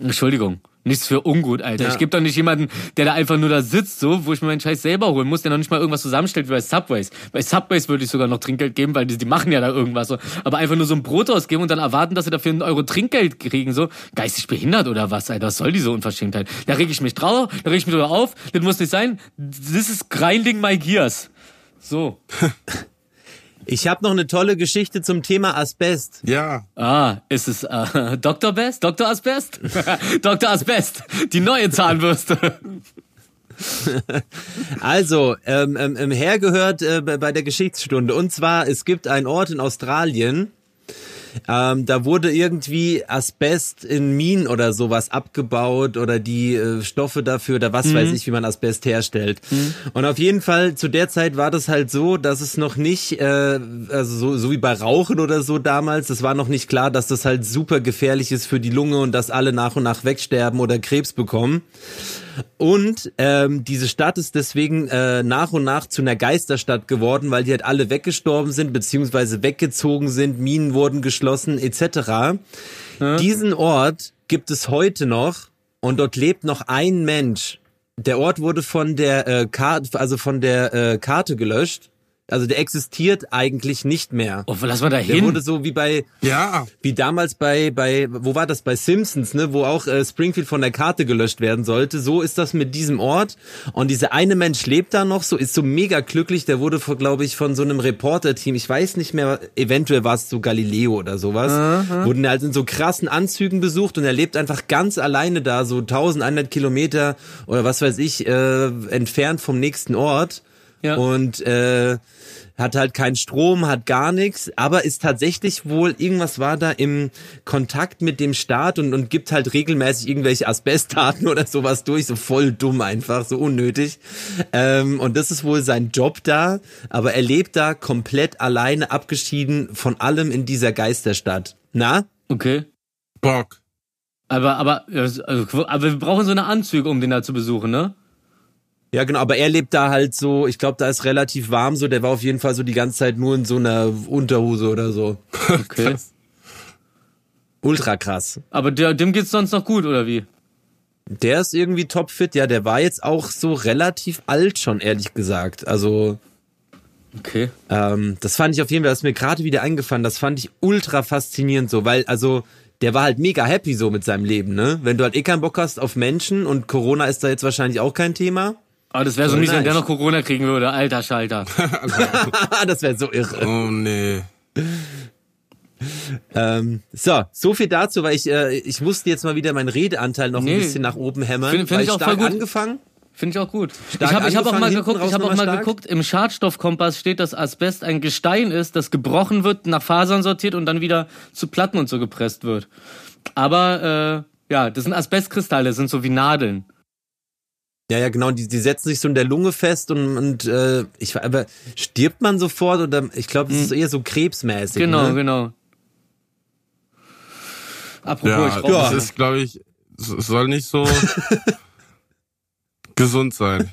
B: Entschuldigung. Nichts für ungut, Alter.
A: Ja.
B: Ich gebe doch nicht jemanden, der da einfach nur da sitzt, so, wo ich mir meinen Scheiß selber holen muss, der noch nicht mal irgendwas zusammenstellt wie bei Subways. Bei Subways würde ich sogar noch Trinkgeld geben, weil die, die machen ja da irgendwas so. Aber einfach nur so ein Brot ausgeben und dann erwarten, dass sie dafür einen Euro Trinkgeld kriegen, so. Geistig behindert oder was, Alter? Was soll diese Unverschämtheit? Da reg ich mich drauf, da reg ich mich drüber auf. Das muss nicht sein. This is grinding my gears. So.
A: Ich habe noch eine tolle Geschichte zum Thema Asbest.
C: Ja.
B: Ah, ist es äh, Dr. Best? Dr. Asbest? Dr. Asbest, die neue Zahnbürste.
A: Also, ähm, ähm, ähm, hergehört äh, bei bei der Geschichtsstunde. Und zwar, es gibt einen Ort in Australien, ähm, da wurde irgendwie Asbest in Minen oder sowas abgebaut oder die äh, Stoffe dafür oder was weiß ich, wie man Asbest herstellt. Und auf jeden Fall zu der Zeit war das halt so, dass es noch nicht, äh, also so, so wie bei Rauchen oder so damals, es war noch nicht klar, dass das halt super gefährlich ist für die Lunge und dass alle nach und nach wegsterben oder Krebs bekommen. Und ähm, diese Stadt ist deswegen äh, nach und nach zu einer Geisterstadt geworden, weil die halt alle weggestorben sind, beziehungsweise weggezogen sind, Minen wurden geschlossen, etc. Diesen Ort gibt es heute noch und dort lebt noch ein Mensch. Der Ort wurde von der äh, Karte, also von der äh, Karte gelöscht. Also der existiert eigentlich nicht mehr.
B: Oh, lass mal da
A: Der
B: hin.
A: wurde so wie bei
C: Ja.
A: wie damals bei bei wo war das bei Simpsons, ne, wo auch äh, Springfield von der Karte gelöscht werden sollte. So ist das mit diesem Ort und dieser eine Mensch lebt da noch, so ist so mega glücklich, der wurde glaube ich von so einem Reporter-Team, ich weiß nicht mehr, eventuell war es so Galileo oder sowas, wurden halt in so krassen Anzügen besucht und er lebt einfach ganz alleine da, so 1100 Kilometer oder was weiß ich, äh, entfernt vom nächsten Ort.
B: Ja.
A: Und äh, hat halt keinen Strom, hat gar nichts, aber ist tatsächlich wohl, irgendwas war da im Kontakt mit dem Staat und, und gibt halt regelmäßig irgendwelche Asbestdaten oder sowas durch, so voll dumm einfach, so unnötig. Ähm, und das ist wohl sein Job da, aber er lebt da komplett alleine, abgeschieden von allem in dieser Geisterstadt. Na?
B: Okay.
C: Bock.
B: Aber, aber, also, aber wir brauchen so eine Anzüge, um den da zu besuchen, ne?
A: Ja, genau, aber er lebt da halt so, ich glaube, da ist relativ warm so, der war auf jeden Fall so die ganze Zeit nur in so einer Unterhose oder so.
B: Okay.
A: Ultra krass.
B: Aber der, dem geht's sonst noch gut, oder wie?
A: Der ist irgendwie topfit, ja, der war jetzt auch so relativ alt schon, ehrlich gesagt. Also,
B: Okay.
A: ähm, das fand ich auf jeden Fall, das ist mir gerade wieder eingefallen, das fand ich ultra faszinierend so, weil, also, der war halt mega happy so mit seinem Leben, ne? Wenn du halt eh keinen Bock hast auf Menschen und Corona ist da jetzt wahrscheinlich auch kein Thema.
B: Aber das wäre so
A: Oh,
B: mies, wenn der noch Corona kriegen würde. Alter Schalter.
A: das wäre so irre.
C: Oh nee.
A: Ähm, so, so viel dazu, weil ich, äh, ich musste jetzt mal wieder meinen Redeanteil noch
B: Nee.
A: ein bisschen nach oben hämmern.
B: Find- find ich auch
A: stark
B: voll gut.
A: angefangen.
B: Finde ich auch gut.
A: Stark
B: ich habe ich hab auch mal geguckt, ich habe auch mal
A: stark.
B: geguckt, im Schadstoffkompass steht, dass Asbest ein Gestein ist, das gebrochen wird, nach Fasern sortiert und dann wieder zu Platten und so gepresst wird. Aber äh, ja, das sind Asbestkristalle, das sind so wie Nadeln.
A: Ja, ja, genau, die, die setzen sich so in der Lunge fest und, und äh, ich war- aber stirbt man sofort oder ich glaube, das ist eher so krebsmäßig.
B: Genau,
A: ne?
B: genau. Apropos,
C: Ja,
B: ich rauche.
C: das
A: Ja.
C: ist, glaube ich, es soll nicht so gesund sein.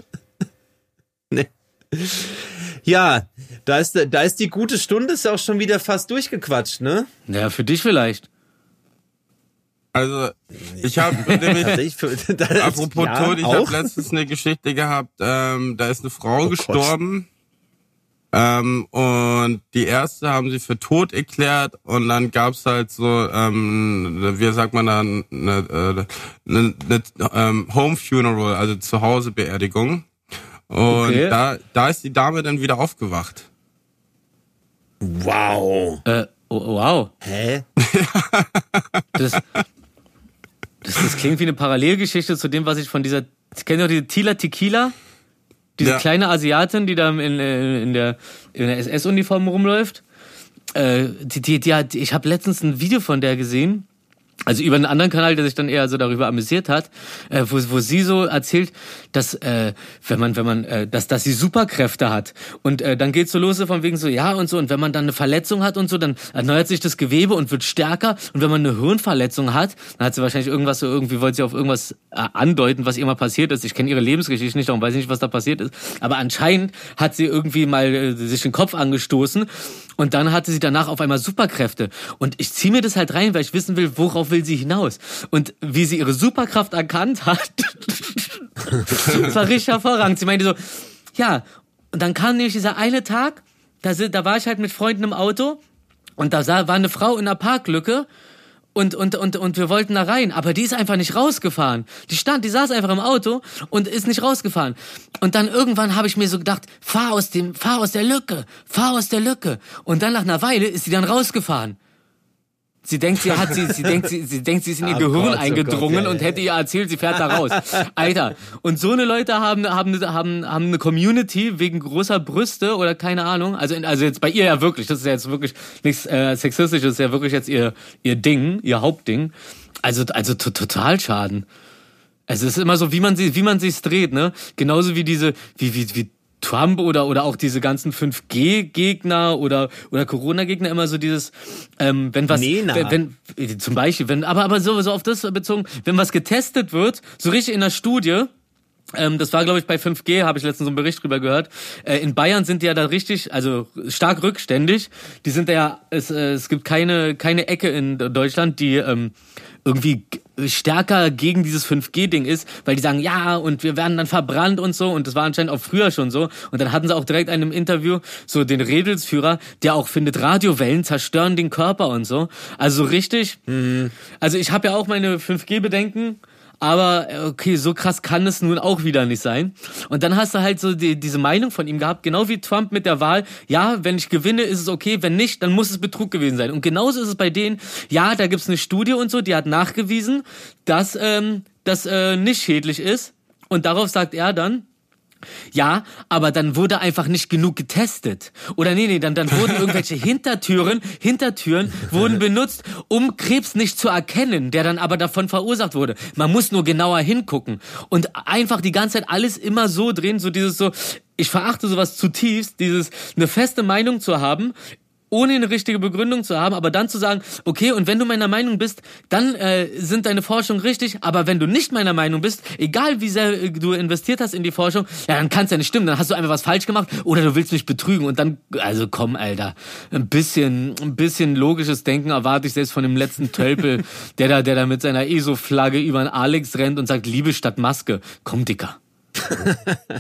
A: Ja, da ist, da ist die gute Stunde ist ja auch schon wieder fast durchgequatscht, ne?
B: Ja, für dich vielleicht.
C: Also, ich habe nämlich,
A: Also
C: apropos
A: ja,
C: Tod, ich habe letztens eine Geschichte gehabt, ähm, da ist eine Frau
A: Oh
C: gestorben. Ähm, und die erste haben sie für tot erklärt und dann gab's halt so, ähm, wie sagt man da, eine, eine, eine, eine ähm, Home Funeral, also Zuhause-Beerdigung. Und
B: Okay.
C: da, da ist die Dame dann wieder aufgewacht.
A: Wow.
B: Äh, oh, wow.
A: Hä?
B: Das, das, das klingt wie eine Parallelgeschichte zu dem, was ich von dieser. Kennt ihr die Tila Tequila? Diese
C: Ja.
B: kleine Asiatin, die da in, in, in der, in der SS-Uniform rumläuft. Äh, die, die, die hat, ich habe letztens ein Video von der gesehen. Also über einen anderen Kanal, der sich dann eher so darüber amüsiert hat, äh, wo, wo sie so erzählt, dass äh, wenn man, wenn man, äh, dass, dass sie Superkräfte hat und äh, dann geht's so los von wegen so ja und so und wenn man dann eine Verletzung hat und so, dann erneuert sich das Gewebe und wird stärker und wenn man eine Hirnverletzung hat, dann hat sie wahrscheinlich irgendwas so irgendwie wollte sie auf irgendwas äh, andeuten, was ihr mal passiert ist. Ich kenne ihre Lebensgeschichte nicht, darum weiß ich nicht, was da passiert ist. Aber anscheinend hat sie irgendwie mal äh, sich den Kopf angestoßen und dann hatte sie danach auf einmal Superkräfte. Und ich ziehe mir das halt rein, weil ich wissen will, worauf will sie hinaus. Und wie sie ihre Superkraft erkannt hat, war richtig hervorragend. Sie meinte so, ja, und dann kam nämlich dieser eine Tag, da, da war ich halt mit Freunden im Auto und da war eine Frau in einer Parklücke und, und, und, und wir wollten da rein, aber die ist einfach nicht rausgefahren. Die stand, die saß einfach im Auto und ist nicht rausgefahren. Und dann irgendwann habe ich mir so gedacht, fahr aus dem, fahr aus der Lücke, fahr aus der Lücke. Und dann nach einer Weile ist sie dann rausgefahren. Sie denkt, sie hat sie, sie denkt, sie, sie denkt, sie ist in ihr
A: Oh
B: Gehirn
A: Gott, oh
B: eingedrungen
A: Gott, ja,
B: und hätte ihr erzählt, sie fährt da raus. Alter. Und so eine Leute haben, haben, haben, haben eine Community wegen großer Brüste oder keine Ahnung. Also, also jetzt bei ihr ja wirklich. Das ist ja jetzt wirklich nichts äh, sexistisches. Das ist ja wirklich jetzt ihr, ihr Ding, ihr Hauptding. Also, also to- total Schaden. Es ist immer so, wie man sie, wie man sich's dreht, ne? Genauso wie diese, wie, wie, wie Trump oder, oder auch diese ganzen 5G-Gegner oder, oder Corona-Gegner immer so dieses, ähm, wenn was, wenn, wenn, zum Beispiel, wenn, aber, aber so, so auf das bezogen, wenn was getestet wird, so richtig in der Studie, ähm, das war, glaube ich, bei 5G, habe ich letztens so einen Bericht drüber gehört. Äh, in Bayern sind die ja da richtig, also stark rückständig. Die sind da ja, es, äh, es gibt keine, keine Ecke in Deutschland, die ähm, irgendwie stärker gegen dieses 5G-Ding ist, weil die sagen, ja, und wir werden dann verbrannt und so. Und das war anscheinend auch früher schon so. Und dann hatten sie auch direkt einen im Interview so den Redelsführer, der auch findet, Radiowellen zerstören den Körper und so. Also so richtig. Mhm. Also ich habe ja auch meine 5G-Bedenken. Aber okay, so krass kann es nun auch wieder nicht sein. Und dann hast du halt so die, diese Meinung von ihm gehabt, genau wie Trump mit der Wahl. Ja, wenn ich gewinne, ist es okay. Wenn nicht, dann muss es Betrug gewesen sein. Und genauso ist es bei denen. Ja, da gibt's eine Studie und so, die hat nachgewiesen, dass ähm, das äh, nicht schädlich ist. Und darauf sagt er dann, ja, aber dann wurde einfach nicht genug getestet. Oder nee, nee, dann, dann wurden irgendwelche Hintertüren, Hintertüren wurden benutzt, um Krebs nicht zu erkennen, der dann aber davon verursacht wurde. Man muss nur genauer hingucken. Und einfach die ganze Zeit alles immer so drehen, so dieses so, ich verachte sowas zutiefst, dieses eine feste Meinung zu haben, ohne eine richtige Begründung zu haben, aber dann zu sagen, okay, und wenn du meiner Meinung bist, dann äh, sind deine Forschungen richtig, aber wenn du nicht meiner Meinung bist, egal wie sehr äh, du investiert hast in die Forschung, ja, dann kann es ja nicht stimmen, dann hast du einfach was falsch gemacht oder du willst mich betrügen und dann, also komm, Alter, ein bisschen, ein bisschen logisches Denken erwarte ich selbst von dem letzten Tölpel, der da, der da mit seiner ESO-Flagge über den Alex rennt und sagt, Liebe statt Maske. Komm, Dicker.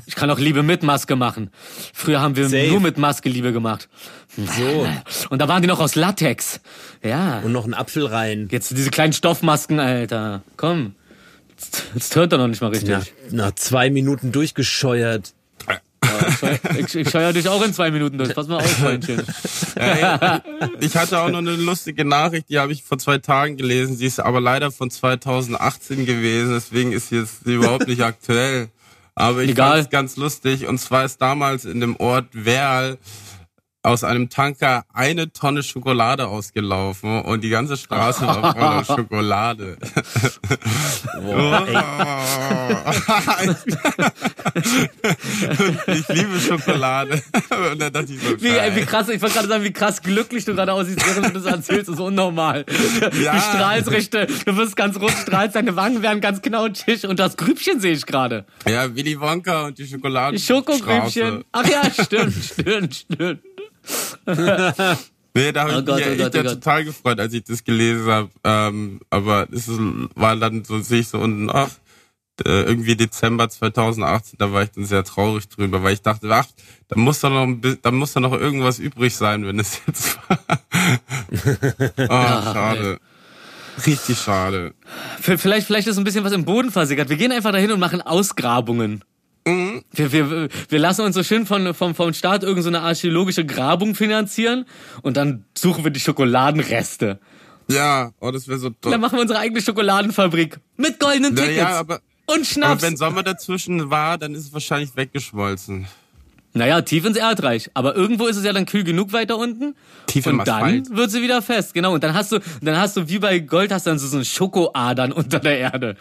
B: Ich kann auch Liebe mit Maske machen. Früher haben wir Safe. nur mit Maske Liebe gemacht. So. Und da waren die noch aus Latex. Ja.
A: Und noch ein Apfel rein.
B: Jetzt diese kleinen Stoffmasken, Alter. Komm. Jetzt, hört er noch nicht mal richtig.
A: Na, nach zwei Minuten durchgescheuert.
B: ich, ich scheuer dich auch in zwei Minuten durch. Pass mal auf, Freundchen.
C: Ja, ich hatte auch noch eine lustige Nachricht, die habe ich vor zwei Tagen gelesen. Sie ist aber leider von 2018 gewesen, deswegen ist sie jetzt überhaupt nicht aktuell. Aber ich fand es ganz lustig. Und zwar ist damals in dem Ort Werl aus einem Tanker eine Tonne Schokolade ausgelaufen und die ganze Straße war voller Schokolade. Ich liebe Schokolade.
B: Und dann dachte ich so, wie, wie krass, ich wollte gerade sagen, wie krass glücklich du gerade aussiehst, während du das erzählst, das ist unnormal. Ja. Du strahlst richtig, du wirst ganz rot, strahlst, deine Wangen werden ganz knautschig und das Grübchen sehe ich gerade.
C: Ja, Willy Wonka und die Schokolade.
B: Schokogrübchen. Ach ja, stimmt, stimmt, stimmt.
C: nee, da habe oh ich Gott, mich oh Gott, oh Gott. total gefreut, als ich das gelesen habe. Ähm, aber es war dann so, sehe ich so unten, ach, irgendwie Dezember 2018, da war ich dann sehr traurig drüber, weil ich dachte, ach, da muss doch noch, da muss doch noch irgendwas übrig sein, wenn es jetzt war. oh, schade. Richtig schade.
B: Vielleicht, vielleicht ist ein bisschen was im Boden versickert. Wir gehen einfach dahin und machen Ausgrabungen. Mhm. Wir, wir, wir lassen uns so schön von, vom, vom Staat irgendeine so archäologische Grabung finanzieren und dann suchen wir die Schokoladenreste.
C: Ja, oh, das wäre so
B: toll. Dann machen wir unsere eigene Schokoladenfabrik mit goldenen Tickets. Ja, aber, und Schnaps.
C: Aber wenn Sommer dazwischen war, dann ist es wahrscheinlich weggeschmolzen.
B: Naja, tief ins Erdreich. Aber irgendwo ist es ja dann kühl genug weiter unten. Tief im Und dann Asphalt. wird sie wieder fest. Genau. Und dann hast du, dann hast du wie bei Gold hast du dann so, so einen Schokoadern unter der Erde.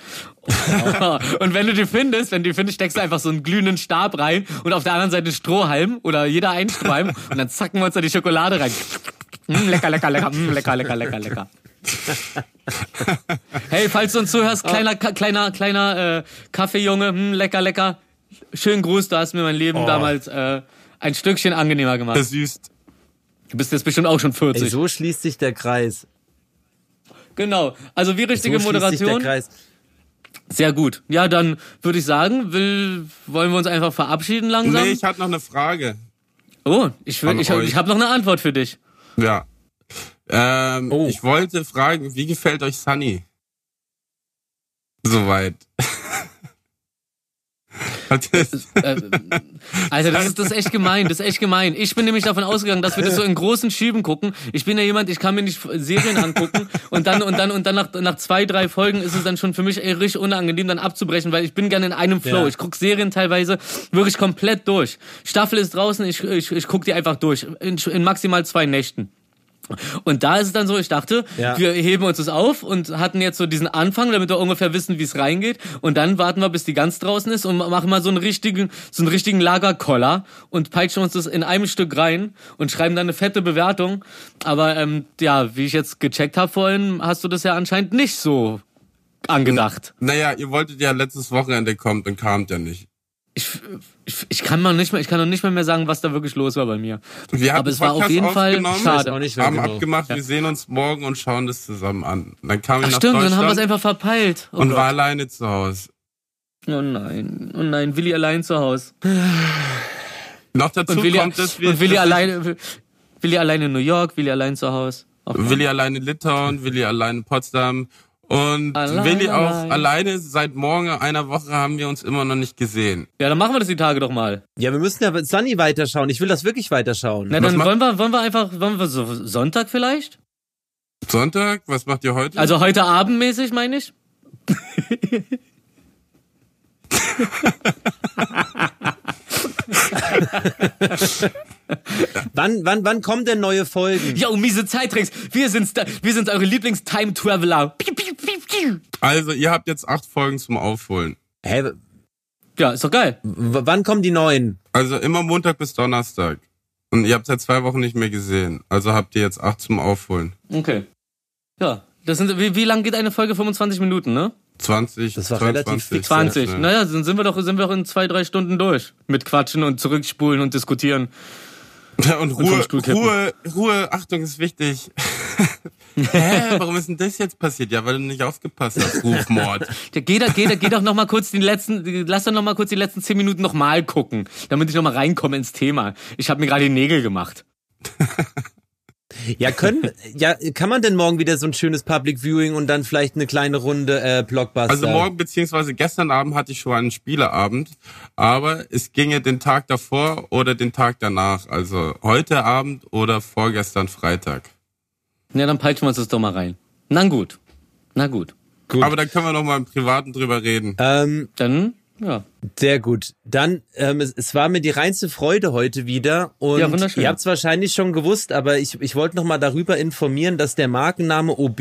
B: und wenn du die findest, wenn du die findest, steckst du einfach so einen glühenden Stab rein und auf der anderen Seite Strohhalm oder jeder ein Strohhalm und dann zacken wir uns da die Schokolade rein. Mm, lecker, lecker, lecker, mm, lecker, lecker, lecker, lecker. hey, falls du uns zuhörst, kleiner, kleiner, kleiner äh, Kaffeejunge, mm, lecker, lecker schönen Gruß, du hast mir mein Leben oh. damals äh, ein Stückchen angenehmer gemacht.
C: Versüßt.
B: Du bist jetzt bestimmt auch schon 40. Ey,
A: so schließt sich der Kreis.
B: Genau. Also wie richtige so Moderation. Sehr gut. Ja, dann würde ich sagen, will, wollen wir uns einfach verabschieden langsam?
C: Nee, ich hatte noch eine Frage.
B: Oh, ich, will, ich, ich habe noch eine Antwort für dich.
C: Ja. Ähm, oh. Ich wollte fragen, wie gefällt euch Sunny? Soweit.
B: Äh, Alter, das ist, das ist echt gemein, das ist echt gemein. Ich bin nämlich davon ausgegangen, dass wir das so in großen Schüben gucken. Ich bin ja jemand, ich kann mir nicht Serien angucken und dann und dann und dann nach, nach zwei, drei Folgen ist es dann schon für mich ey, richtig unangenehm, dann abzubrechen, weil ich bin gerne in einem Flow. Ja. Ich guck Serien teilweise wirklich komplett durch. Staffel ist draußen, ich, ich, ich guck die einfach durch. In, in maximal zwei Nächten. Und da ist es dann so, ich dachte, ja. wir heben uns das auf und hatten jetzt so diesen Anfang, damit wir ungefähr wissen, wie es reingeht. Und dann warten wir, bis die ganz draußen ist und machen mal so einen richtigen, so einen richtigen Lagerkoller und peitschen uns das in einem Stück rein und schreiben dann eine fette Bewertung. Aber ähm, ja, wie ich jetzt gecheckt habe vorhin, hast du das ja anscheinend nicht so angedacht.
C: Naja, ihr wolltet ja letztes Wochenende kommen und kamt ja nicht.
B: Ich, ich, ich kann mal nicht mehr, ich kann noch nicht mehr, mehr sagen, was da wirklich los war bei mir.
C: Wir haben
B: Aber es war auf jeden Fall schade.
A: auch nicht mehr
C: haben
A: genau.
C: abgemacht, wir sehen uns morgen und schauen das zusammen an. Dann kam ich
B: Ach
C: nach
B: stimmt, dann haben wir es einfach verpeilt. Oh,
C: und
B: Gott.
C: war alleine zu Hause.
B: oh nein, oh nein, Willi allein zu Hause.
C: Noch dazu
B: Und Willi,
C: kommt, dass wir
B: und Willi alleine, Willi alleine in New York, Willi allein zu Hause. Auch
C: Willi alleine in Litauen, Willi alleine in Potsdam und
B: Allein,
C: Willi auch
B: allein.
C: alleine. Seit morgen einer Woche haben wir uns immer noch nicht gesehen.
B: Ja, dann machen wir das die Tage doch mal.
A: Ja, wir müssen ja Sunny weiterschauen. Ich will das wirklich weiterschauen.
B: Na, dann wollen wir, wollen wir einfach, wollen wir so Sonntag vielleicht?
C: Sonntag, was macht ihr heute?
B: Also heute Abend mäßig, meine ich?
A: Wann, wann, wann kommen denn neue Folgen?
B: Yo, miese Zeitricks, wir sind's da, wir sind eure Lieblings-Time-Traveler.
C: Also ihr habt jetzt acht Folgen zum Aufholen.
A: Hä, w-
B: Ja, ist doch geil.
A: wann kommen die neuen?
C: Also immer Montag bis Donnerstag. Und ihr habt seit zwei Wochen nicht mehr gesehen. Also habt ihr jetzt acht zum Aufholen.
B: Okay. Ja, das sind, wie, wie lang geht eine Folge? 25 Minuten, ne?
C: 20,
A: Das war
C: 22,
A: relativ fix,
B: 20.
C: Ja,
B: Naja, dann sind wir doch, sind wir doch in zwei, drei Stunden durch. Mit Quatschen und Zurückspulen und Diskutieren.
C: Ja, und
B: vom
C: Ruhe. Ruhe, Ruhe, Achtung ist wichtig. Hä, warum ist denn das jetzt passiert? Ja, weil du nicht aufgepasst hast, Rufmord.
B: Ja, geh, da, geh, da, geh doch noch mal kurz die letzten, lass doch noch mal kurz die letzten 10 Minuten noch mal gucken, damit ich noch mal reinkomme ins Thema. Ich habe mir gerade die Nägel gemacht.
A: Ja, können, ja, kann man denn morgen wieder so ein schönes Public Viewing und dann vielleicht eine kleine Runde äh, Blockbuster?
C: Also morgen beziehungsweise gestern Abend hatte ich schon einen Spieleabend, aber es ginge den Tag davor oder den Tag danach. Also heute Abend oder vorgestern Freitag.
B: Ja, dann peitschen wir uns das doch mal rein. Na gut. Na gut.
A: Gut.
C: Aber da können wir noch mal im Privaten drüber reden.
A: Ähm,
B: Dann, ja.
A: sehr gut. Dann, ähm, es, es war mir die reinste Freude heute wieder. Und
B: Ja, wunderschön.
A: ihr habt es wahrscheinlich schon gewusst, aber ich, ich wollte noch mal darüber informieren, dass der Markenname OB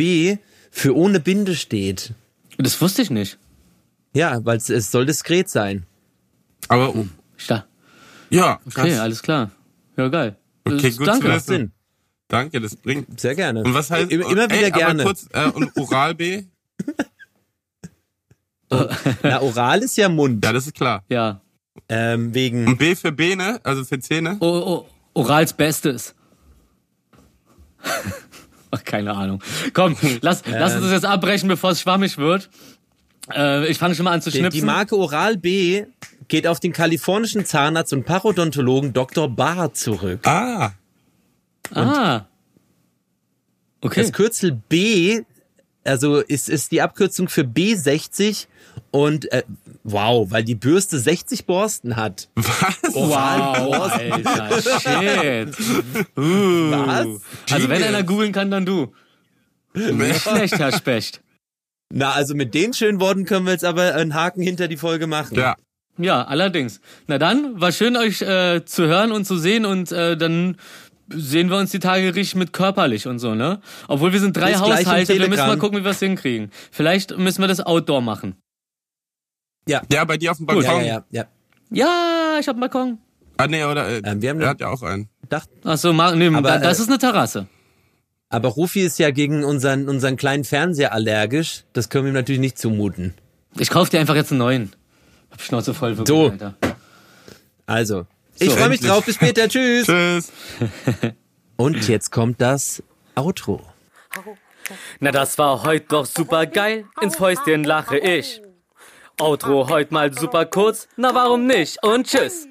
A: für ohne Binde steht.
B: Das wusste ich nicht.
A: Ja, weil es, es soll diskret sein.
C: Aber oh,
B: Ich da.
C: ja,
B: Okay, alles klar. Ja, geil.
C: Okay, gut
B: Danke.
A: Macht. Sinn.
C: Danke, das bringt.
A: Sehr gerne.
C: Und was heißt
A: Immer, immer
C: ey,
A: wieder gerne.
C: Aber kurz, äh, und Oral B?
A: Na, oral ist ja Mund.
C: Ja, das ist klar.
B: Ja.
A: Ähm, wegen.
C: Und B für Bene, also für Zähne?
B: O, o, Orals Bestes. Ach, keine Ahnung. Komm, lass, lass uns das jetzt abbrechen, bevor es schwammig wird. Äh, ich fange schon mal an zu schnipsen.
A: die Marke Oral B geht auf den kalifornischen Zahnarzt und Parodontologen Dr. Barr zurück.
C: Ah,
B: ah. Okay.
A: Das Kürzel B, also ist, ist die Abkürzung für B60 und äh, wow, weil die Bürste 60 Borsten hat.
C: was?
B: Wow, Alter, shit. Uh.
A: Was?
B: Also wenn einer googeln kann, dann du. Nicht schlecht, Herr Specht.
A: Na, also mit den schönen Worten können wir jetzt aber einen Haken hinter die Folge machen.
C: Ja.
B: Ja, allerdings. Na dann, war schön euch äh, zu hören und zu sehen und äh, dann sehen wir uns die Tage richtig mit körperlich und so, ne? Obwohl wir sind drei
A: Bis
B: Haushalte, wir müssen mal gucken, wie wir es hinkriegen. Vielleicht müssen wir das Outdoor machen.
C: Ja, bei dir auf dem
A: Ja,
C: Balkon.
A: ja, ja. ja.
B: Ja, ich hab einen Balkon.
C: Ah, nee, oder? Äh,
A: Ähm, wir haben
C: er
A: eine-
C: hat ja auch einen.
A: Dacht,
B: Ach so, nee,
A: Aber,
B: da, das
A: äh,
B: ist eine Terrasse.
A: aber Rufi ist ja gegen unseren, unseren kleinen Fernseher allergisch. Das können wir ihm natürlich nicht zumuten.
B: Ich kauf dir einfach jetzt einen neuen. Hab Schnauze voll wirklich,
A: So.
B: Alter.
A: Also, ich freue mich drauf. Bis später. Tschüss.
C: Tschüss.
A: Und jetzt kommt das Outro.
B: Na, das war heute doch super geil. Ins Fäustchen lache ich. Outro heute mal super kurz. Na, warum nicht? Und tschüss.